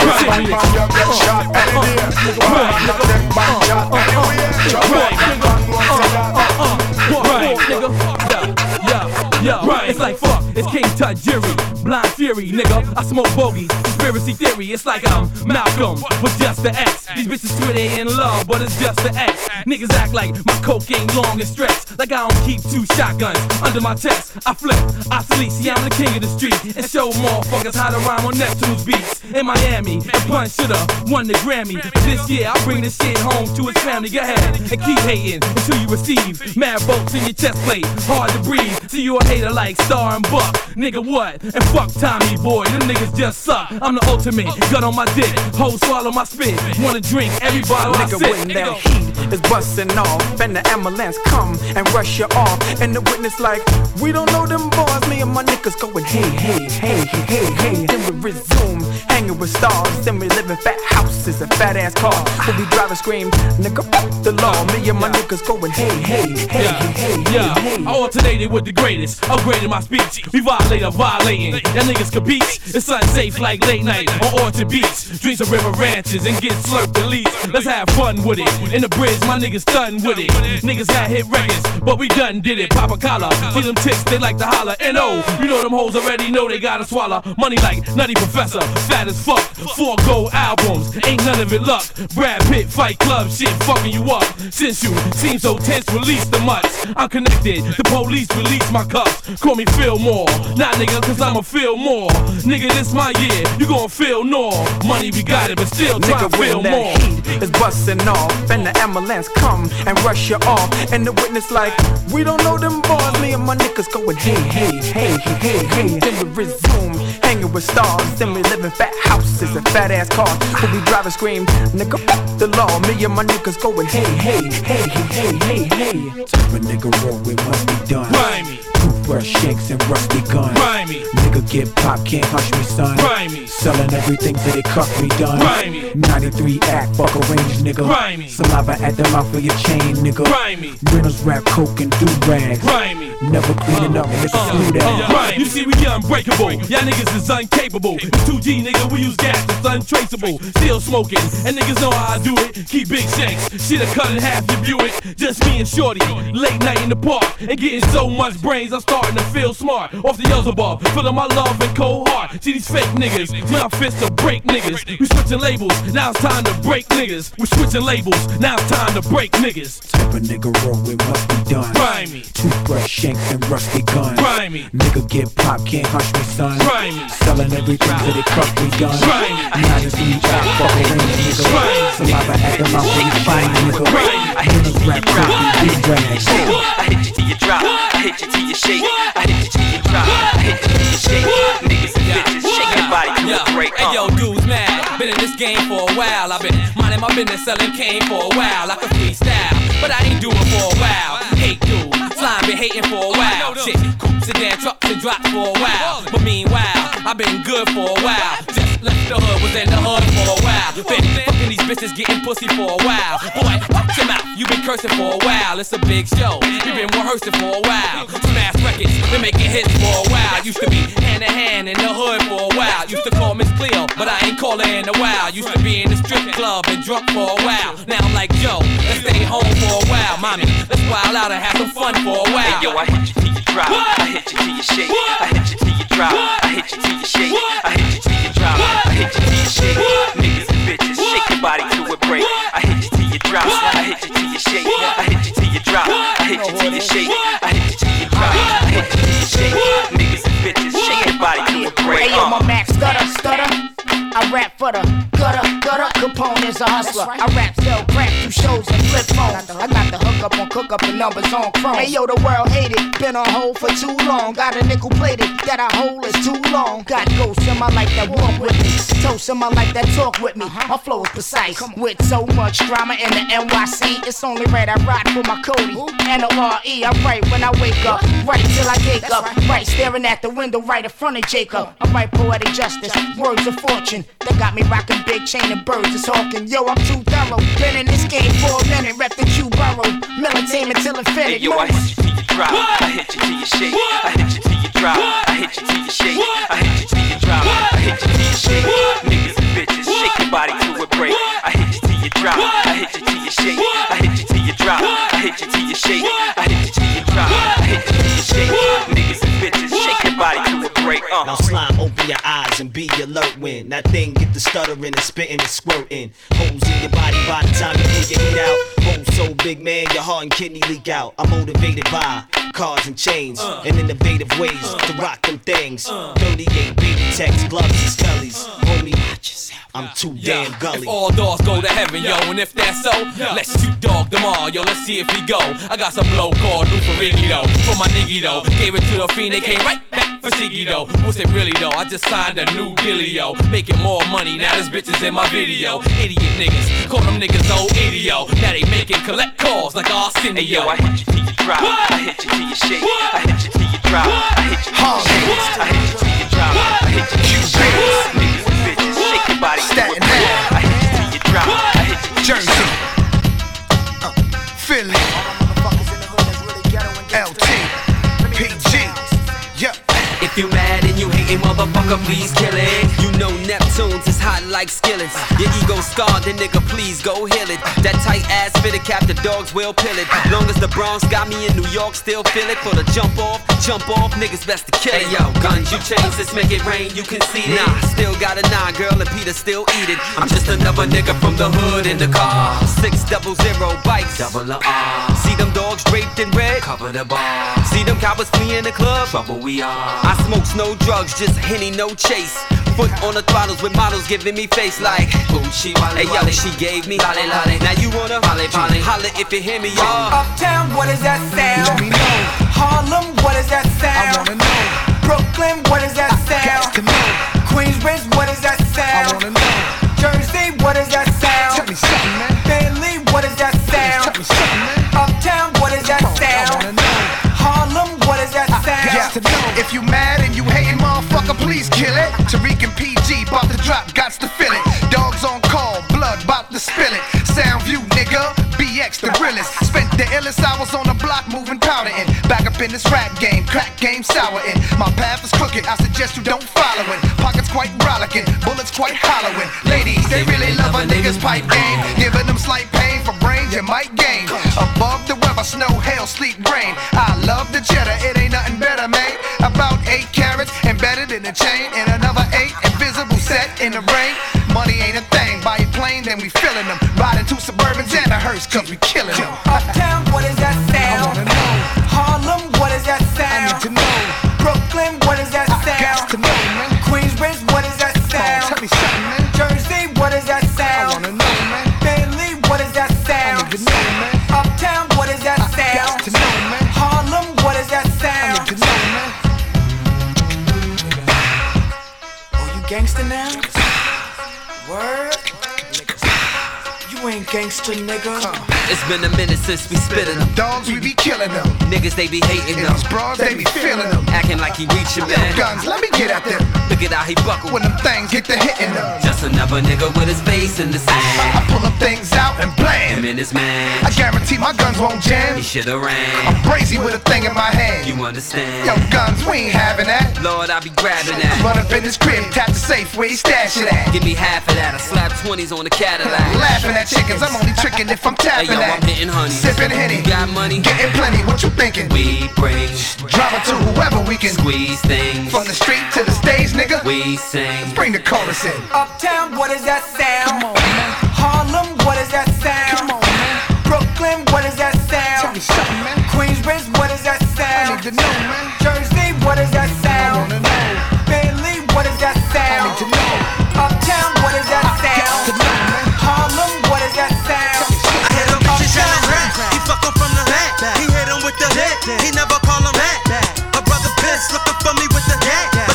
Bad man, you get shot any day. Bad man don't take back chat anyway. Jamaican bad man said that. Right, nigga. Yeah, yeah, yeah. It's like fuck. It's King Tajiri, blind fury, nigga. I smoke bogeys, conspiracy theory. It's like I'm Malcolm with just the X. These bitches swear they in love, but it's just the X. Niggas act like my coke ain't long and stretched. Like I don't keep two shotguns under my chest. I flip, I sleep. See, I'm the king of the street and show motherfuckers how to rhyme on Neptune's beats. In Miami, and Punch shoulda won the Grammy. This year, I'll bring this shit home to his family. Go ahead and keep hating until you receive mad bolts in your chest plate. Hard to breathe. See you hater like Star and Buck. Nigga, what? And fuck Tommy Boy. Them niggas just suck. I'm the ultimate. Gun on my dick. Hoes swallow my spit. Wanna drink every bottle I Nigga, sip. when that heat is busting off, and the ambulance come and rush you off, and the witness like, we don't know them boys. Me and my niggas going, hey, hey, hey, hey, hey. Then we resume hanging with stars. Then we live in fat houses and fat ass cars. When we drive and scream, nigga, fuck the law. Me and my niggas going, hey, hey, hey, hey, hey, Yeah, hey. I alternated with the greatest, upgraded my speech. We violate or violating. Y'all niggas beat. It's unsafe like late night on Orchard Beach. Drinks of river ranches and get slurped at least. Let's have fun with it. In the bridge, my niggas done with it. Niggas got hit records, but we done did it. Pop a collar, see them ticks, they like to holler. And oh, You know them hoes already know they gotta swallow. Money like Nutty Professor, fat as fuck. Four gold albums, ain't none of it luck. Brad Pitt, Fight Club, shit fucking you up. Since you seem so tense, release the mutts. I'm connected, the police release my cuffs. Call me Phil Moore. Nah, nigga, cause I'ma feel more. Nigga, this my year, you gon' feel more. Money, we got it, but still try to Nigga, feel when more. that heat is busting off, and the ambulance come and rush you off, and the witness like, we don't know them boys. Me and my niggas going, hey, hey, hey, hey, hey. Hey Then we resume hanging with stars. Then we live in fat houses and fat ass cars. When we drive and scream, nigga, fuck the law. Me and my niggas going, hey, hey, hey, hey, hey, hey. Type of nigga roll, it must be done. Grimy. Toothbrush shanks and rusty guns. Grimy. Nigga get pop, can't hush me, son. Grimy. Selling everything till they cuff me done. Grimy. 93 act, fuck a range, nigga. Grimy. Saliva at the mouth of your chain, nigga. Grimy. Reynolds Wrap coke and do rags. Grimy. Never cleaning up, and it's a slew that. Right. You see, we get unbreakable. Y'all niggas is incapable. With 2G, nigga, we use gas that's untraceable. Still smoking, and niggas know how I do it. Keep big shanks. Shit, I cut in half you view it. Just me and Shorty. Late night in the park. And getting so much brains, I'm starting to feel smart. Off the Beelzebub, feeling my love and cold heart. See these fake niggas, my fists to break niggas. We switching labels, now it's time to break niggas. We switching labels, now it's time to break niggas. Type of nigga roll, it must be done. Grimy. Toothbrush shanks and rusty guns. Grimy. Nigga get pop, can't hush me, son. Grimy. Selling everything till they cuff me done. Grimy. 93 act, fuck a range, nigga. Grimy. Saliva at the mouth of your chain, nigga. Reynolds Wrap coke and do rags. I hit you till you drop. I hit you till you shake. I hit you till you drop. I hit you till you shake. Niggas and bitches, shake your body to Yo, a break. hey uh. yo, dudes, man. Been in this game for a while. I've been minding my business, selling cane for a while. I can freestyle, but I ain't doing it for a while. Hate dudes, slime been hating for a oh, while. Shit, coops and damn trucks and drops for a while. But meanwhile, I've been good for a while. Just left the hood, was in the hood for a while. Been fucking these bitches, getting pussy for a while. Boy, watch your mouth, you been cursing for a while. It's a big show, we been rehearsing for a while. Smash records, been making hits for a while. Used to be hand in hand in the hood for a while. Used to call Miss Cleo, but I ain't call her in a while. Used to be in the strip club and drunk for a while. Now I'm like Joe, let's stay home for a while, mommy. Let's wild out and have some fun for a while. Hey, yo, I hit you drop. I hit you till you shake. I hit you till you drop. I hit you till you shake. I hit you till you drop. I hit you till you shake. Niggas and bitches, shake your body to a break. I hit you till you drop. I hit you till you shake. I hit you till you drop. I hit you till you shake. I hit you till you drop. I hit you till you shake. Niggas and bitches, shake your body to a break. Hey yo, my Uh. Mac stutter, stutter. I rap for the gutter, gutter. Capone is a hustler. I rap, sell crack, do shows and flip phones. I got the hook up on cook up and numbers on chrome. Hey yo, the world hate it. Been on hold for too long. Got a nickel plated that I hold is too long. Got ghosts in my life that walk with me. Toast in my life that talk with me. Uh-huh. My flow is precise. With so much drama in the NYC, it's only right I ride for my Cody. And the RE, I write when I wake up. Right till I wake up. Right staring at the window right in front of Jacob. I write poetic justice, words of fortune. That got me rocking big chain and birds is hawking. Yo, I'm too thorough. Been in this game for a minute. Rep the Q borough. Militate till Hey infinity. yo, I hit you till you drop. I hit you till you shake. I hit you till you drop. I hit you till you shake. I hit you till you drop. I hit you till you shake. Niggas and bitches, shake your body to a break. I hit you till you drop. I hit you till you shake. I hit you till you drop. I hit you till you shake. I hit you till you drop. I hit you till you shake. Niggas break. Uh. Now slime, open your eyes and be alert when that thing get the stuttering and spitting and squirting. Holes in your body by the time you pull your heat out. Holes so big, man, your heart and kidney leak out. I'm motivated by cars and chains uh. and innovative ways uh. to rock them things. 38 baby techs, gloves and scullies. Uh. Homie, watch yourself. I'm too damn gully. If all dogs go to heaven, yo, and if that's so, let's shoot dog them all, yo, let's see if we go. I got some blow called Lou Ferrigno though, for my nigga though. Gave it to the fiend, they came right back for Siggy though. What's it really though? I just signed a new dealio, making more money now. This bitch is in my video. Idiot niggas, call them niggas old idiot. Now they making collect calls like Arsenio. Hey yo, I hit you till you drop. I hit you till you shake. I hit you till you drop. I hit you till you shake. I hit you till you drop. I hit you till you shake. Niggas and bitches, shake your body to you mad and you hating, motherfucker, please kill it. You know Neptunes is hot like skillets. Your ego scarred, then nigga, please go heal it. That tight ass fitted cap, the dogs will pill it. Long as the Bronx got me in New York, still feel it. For the jump off, jump off, niggas best to kill it. Hey yo, guns, you change this, make it rain, you can see it. Nah, still got a nine, girl, and Peter still eat it. I'm just another nigga from the hood in the car. Six double zero bikes, double R. See them dogs draped in red, cover the bar. See them coppers flee in the club, trouble we are. I smokes no drugs, just henny, no chase. Foot on the throttles with models giving me face like Gucci, Hey yo, she gave me lolly, lolly. Now you wanna lolly, lolly. holla if you hear me, y'all. Uptown, what is that sound? Let me know. Harlem, what is that sound? I wanna know. Brooklyn, what is that sound? to know. Queensbridge, what is that sound? I wanna know. Jersey, what is that sound? Tell me something, man. Philly, what is that sound? Tell me something, man. Uptown, what is that sound? Yeah, to know. If you mad and you hating, motherfucker, please kill it. Tariq and PG, bout to drop, gots to feel it. Dogs on call, blood bout to spill it. Sound view, nigga, BX the realest. Spent the illest hours on the block moving powder in. Back up in this rap game, crack game sour in. My path is crooked, I suggest you don't follow it. Pockets quite rollicking, bullets quite hollowing. Ladies, they really love a nigga's pipe game. Giving them slight pain for brains you might gain. Above the weather, snow, hail, sleet, rain. I love the cheddar, it ain't nothing better, set in the rain. Money ain't a thing, buy a plane, then we filling them. Riding two Suburbans and a hearse, cause we killing them. Ain't gangster, nigga. It's been a minute since we spittin' them. Dogs, we be killing them. Niggas, they be hating them. These bras, they be feeling them. Acting like he reaching, Yo, man. guns, let me get at them. Look at how he buckle. When them things get to hitting them. Just another nigga with his face in the sand. I pull them things out and blam. Him and his man. I guarantee my guns won't jam. He shoulda ran. I'm crazy with a thing in my hand. You understand? Yo, guns, we ain't having that. Lord, I be grabbing that. Run up in this crib, tap the safe, where you stash it at? Give me half of that. I slap 20s on the Cadillac. Laughing at chickens, I'm only tricking if I'm Hey, tapping yo, that. I'm hitting honey. Sipping henny, You got money? getting plenty. What you thinking? We bring Drama to whoever we can squeeze things. From the street to the stage, nigga. We sing. Bring the chorus in. Uptown, what is that sound? Come on, man. Harlem, what is that sound? Brooklyn, what is that sound? Queensbridge, what is that sound? Jersey, what is that sound? Philly, what is that sound? I Uptown, what is that sound? Harlem, what is that sound? I hit him bitches in the head. He fuck 'em from the head. He hit him with the hit. He never call him back. A brother pissed looking for me with the hat.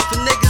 For niggas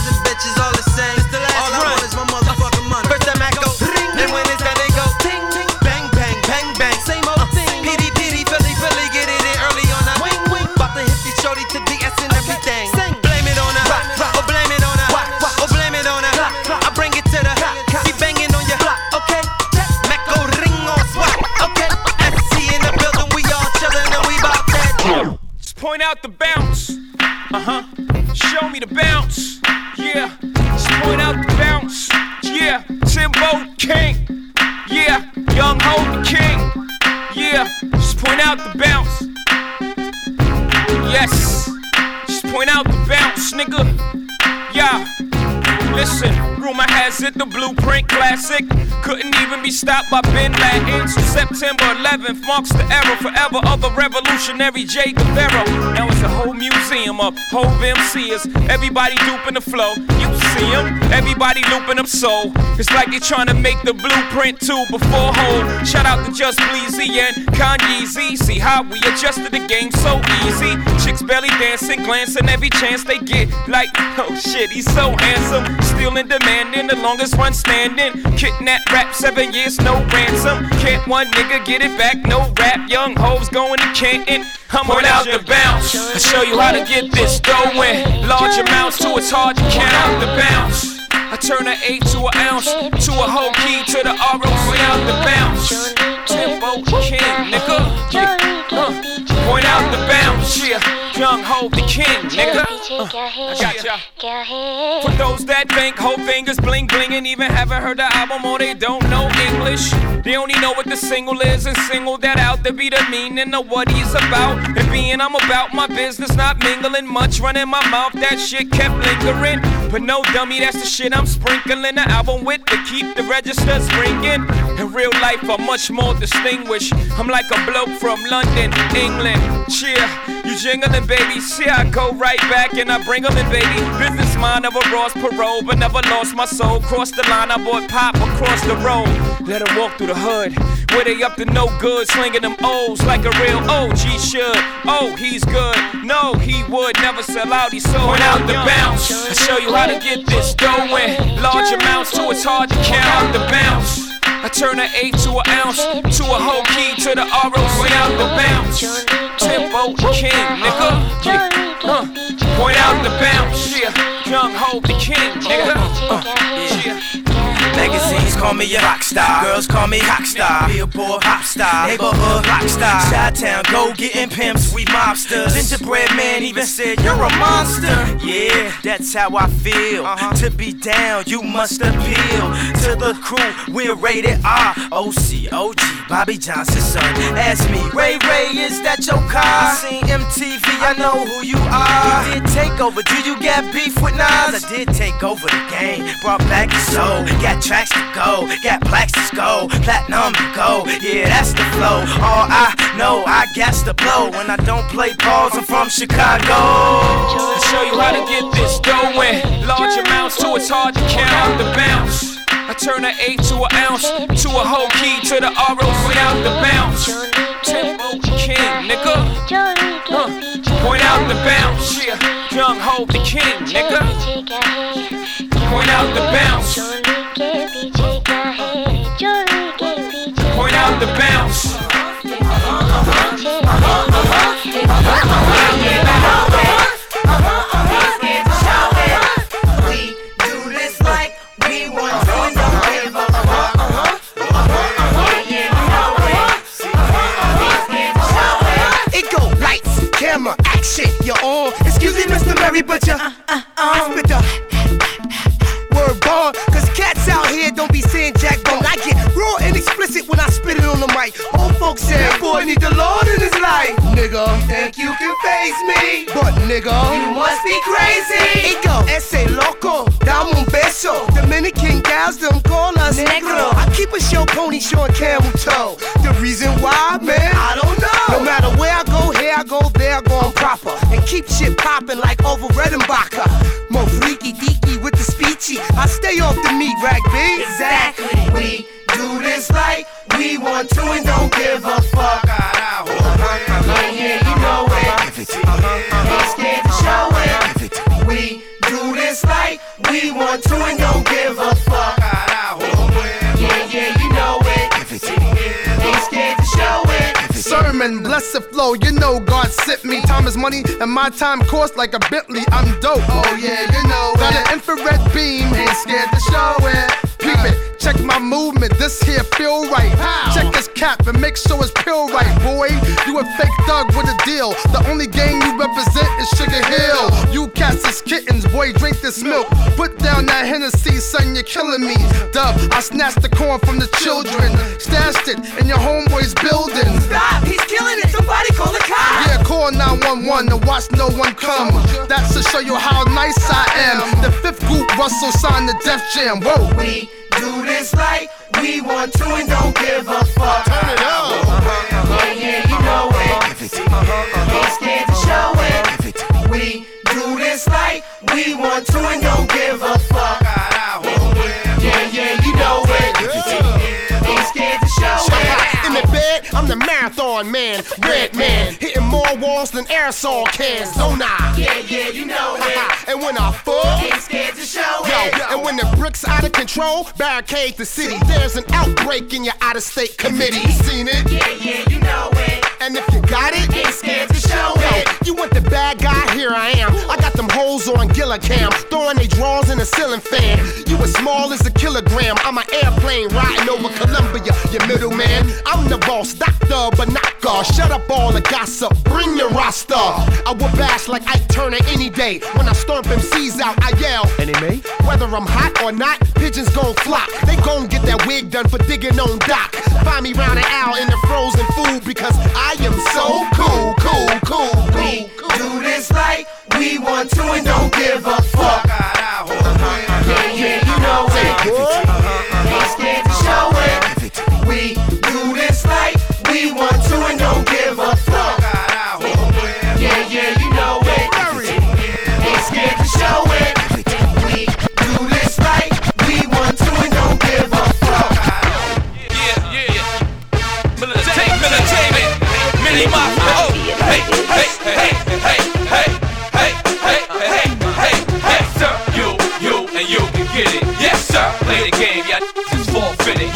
11th marks the era forever of the revolutionary J. Guevara. Now it's a Hov museum of Hov MCs. Everybody duping the flow. You them, everybody looping up soul. It's like they trying to make the blueprint too before Hov. Shout out to Just Bleezy and Kanye Z. See how we adjusted the game so easy. Chicks belly dancing, glancing every chance they get. Like, oh shit, he's so handsome. Still in demand, in the longest one standing. Kidnap rap, seven years, no ransom. Can't one nigga get it back, no rap. Young hoes going to Canton. I'm Point out the bounce. I show you how to get this going. Large amounts to it's hard to count out the bounce. I turn an eight to an ounce, to a whole key to the ROC out the bounce. Tempo king, nigga. Yeah. Uh. Point out the bounce, yeah. Young Ho the king, nigga. Uh. I got. For those that think Hov is bling bling and even haven't heard the album or they don't know English, they only know what the single is and single that out to be the meaning of what he's about. And being I'm about my business, not mingling much, running my mouth. That shit kept lingering, but no dummy, that's the shit I'm sprinkling the album with to keep the registers ringing. In real life, I'm much more distinguished. I'm like a bloke from London, England. Cheer, you jingling, baby. See, I go right back and I bring 'em in, baby. Business mind of a Ross Perot, but never lost my soul. Crossed the line, I bought pop across the road. Let walk through the hood. Where they up to no good, slinging them O's like a real OG should. Oh, he's good. No, he would never sell out. He sold Point out the bounce. I show you how to get this going. Large amounts to it's hard to count out the bounce. I turn an eight to an ounce, to a whole key to the ROC out the bounce. Tempo king, nigga. Yeah. Uh. Point out the bounce, yeah. Young Ho the king, nigga. Uh. Yeah. Magazines call me a rock star. Girls call me a rock star. Billboard pop star. Neighborhood rock star. Chi-town go getting pimps. We mobsters. Gingerbread man even said you're a monster. Yeah, that's how I feel. Uh-huh. To be down, you must appeal to the crew. We're rated R. OC, OG, Bobby Johnson's son. Ask me, Ray Ray, is that your car? I seen MTV, I know who you are. We did take over. Do you got beef with Nas? I did take over the game. Brought back the soul. Got tracks to go. Got plaques to go. Platinum to go. Yeah, that's the flow. All I know, I got to blow. When I don't play balls, I'm from Chicago. To show you how to get this dough in large amounts to it's hard to count the bounce. I turn an eight to an ounce, to a whole key to the ROC out the bounce. Tempo king, nigga. Huh. Point out the bounce, yeah. Young Ho the king, nigga. Point out the bounce. के पीछे का है चोरी के पीछे Point out the bounce action, you're on. Excuse me, Mr. Mary, but you're uh, uh, uh, spit the out here don't be saying jack bone. I get raw and explicit when I spit it on the mic. Old folks say, boy need the Lord in his life. Nigga, think you can face me. But nigga, you must be crazy. It go, ese loco, dame un beso. Dominican gals, them call us negro. I keep a show pony showing camel toe. The reason why, man, I don't know. No matter where I go, here I go, there I go, I'm proper. And keep shit popping like Orville Redenbacher. More freaky deaky with the speechy. I stay off the meat rack, B. Exactly. We do this like we want to and don't give a fuck. Yeah, yeah, you know it. Ain't scared to show it. We do this like we want to and don't it. Sermon, blessed flow, you know God sent me. Time is money, and my time costs like a Bentley. I'm dope. Oh yeah, you know Got an infrared beam, ain't scared to show it. It, check my movement, this here feel right. Check this cap and make sure it's pill right, boy. You a fake thug with a deal. The only gang you represent is Sugar Hill. You cats is kittens, boy, drink this milk. Put down that Hennessy, son, you're killing me. Dub, I snatched the corn from the children. Stashed it in your homeboy's building. Stop, he's killing it. Somebody call the cops. Yeah, call 911 to watch no one come. That's to show you how nice I am. The fifth group Russell signed the Def Jam. Whoa. We this like we want to and don't give a fuck. Turn it up. Uh-huh. Yeah, yeah, you know it. Uh-huh. Ain't scared to show it. We do this like we want to and don't give a fuck. Yeah, yeah, you know it. Ain't scared to show it. In the bed, I'm the marathon man, red man, walls than aerosol cans. Don't I? Yeah, yeah, you know it. [LAUGHS] and when I fuck, Ain't scared to show Yo, it. and when the bricks out of control, barricade the city. There's an outbreak in your out of state committee. You Seen it? Yeah, yeah, you know it. And if you got it, Ain't scared to show it. you want the bad guy? Here I am. I got them hoes on Gillicam, throwing they drawers in a ceiling fan. You as small as a kilogram. I'm an airplane riding over Colombia. You middleman. I'm the boss, doctor, but not God. Shut up all the gossip. Bring your roster. I will bash like Ike Turner any day. When I stomp MCs out, I yell. Enemy? Whether I'm hot or not, pigeons gon' flock. They gon' get that wig done for digging on dock. Find me round an owl in the frozen food because I am so cool, cool, cool, We do this like we want to and don't give a fuck. Uh-huh. Yeah, yeah, you know it. Ain't uh-huh. scared to show it. We do this like we want to and don't give a fuck.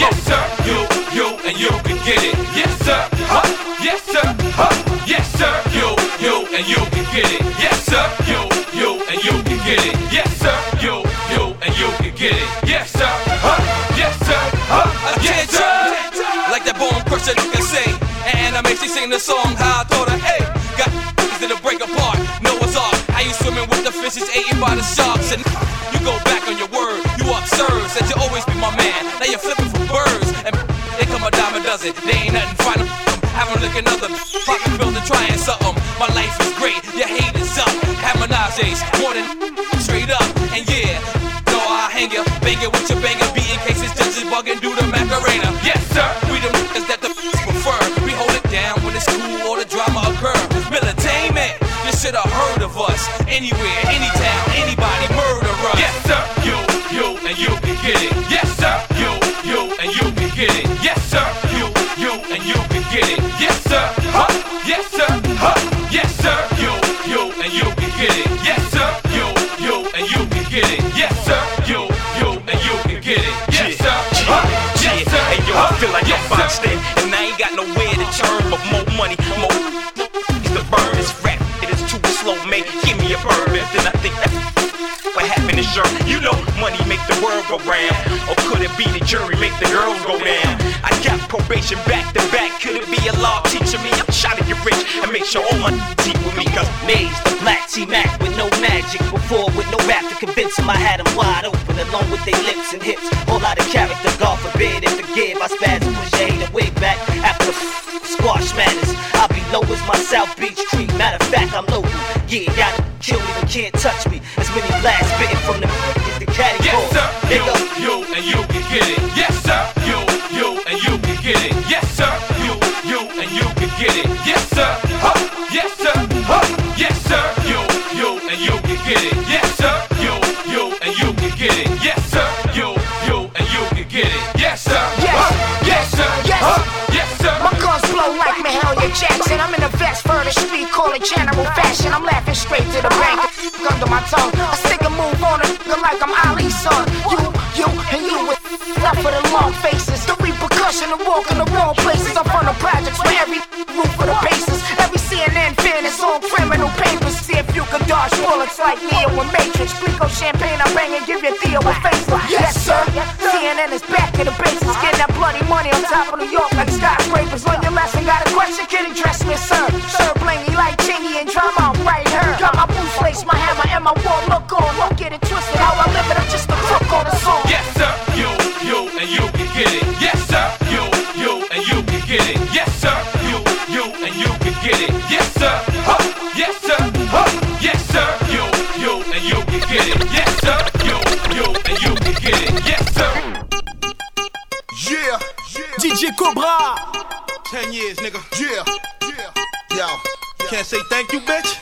Yes, sir. You, you, and you can get it. Yes, sir. Huh. Yes, sir. Huh. Yes, sir. You, you, and you can get it. Yes, sir. You, you, and you can get it. Yes, sir. You, you, and you can get it. Yes, sir. Huh. Yes, sir. Huh. Yes, sir. Like that boom crusher, you can sing. And I makes sing the song how I thought I hey. Got to break apart. Know what's up. How you swimming with the fishes, eating by the sharks, and you go back you absurd. Said you always be my man, now you're flipping for birds. And they come a dime a dozen, they ain't nothing final. Have a look another pocket building, trying something. My life is great, your hate is up. Have menages, more than straight up. And yeah, no, I hang ya, bang it with your banger, beating cases, judges bugging, do the Macarena. Yes, sir, we the niggas that the prefer. We hold it down when it's cool or the drama occur. Militainment, you should have heard of us. Anywhere, the world go round, or could it be the jury make the girls go down? I got probation back to back, could it be a law teaching me? I'm trying to get rich. And make sure all my teeth with me, cause Maze, the black T-Mac with no magic. Before with no rap to convince him I had him wide open Along with their lips and hips. Whole lot of character, God forbid and forgive I spaz and push your hater wig back After squash manners I'll be low as my South Beach Creek Matter of fact, I'm local. Yeah, y'all kill me but can't touch me. As many blasts spitting from the is the caddy Yes, Nigga, you, and you can get it. Yes, sir, I'm in a vest for the street, call it general fashion. I'm laughing straight to the bank, under my tongue. I stick a move on a nigga like I'm Ali's son. You, you, and you with enough for the long faces. The repercussion of walking the wrong places. I'm from the projects where every roof for the bases. Every CNN fan is on criminal papers. See if you can dodge bullets like Neo and Matrix. Plico champagne, I bang and give your Theo a facelift. Yes, sir. CNN is back to the bases. Getting that bloody money on top of New York like skyscrapers. Learn your lesson, got a question, can you dress me, sir? Chingy can't say thank you, bitch.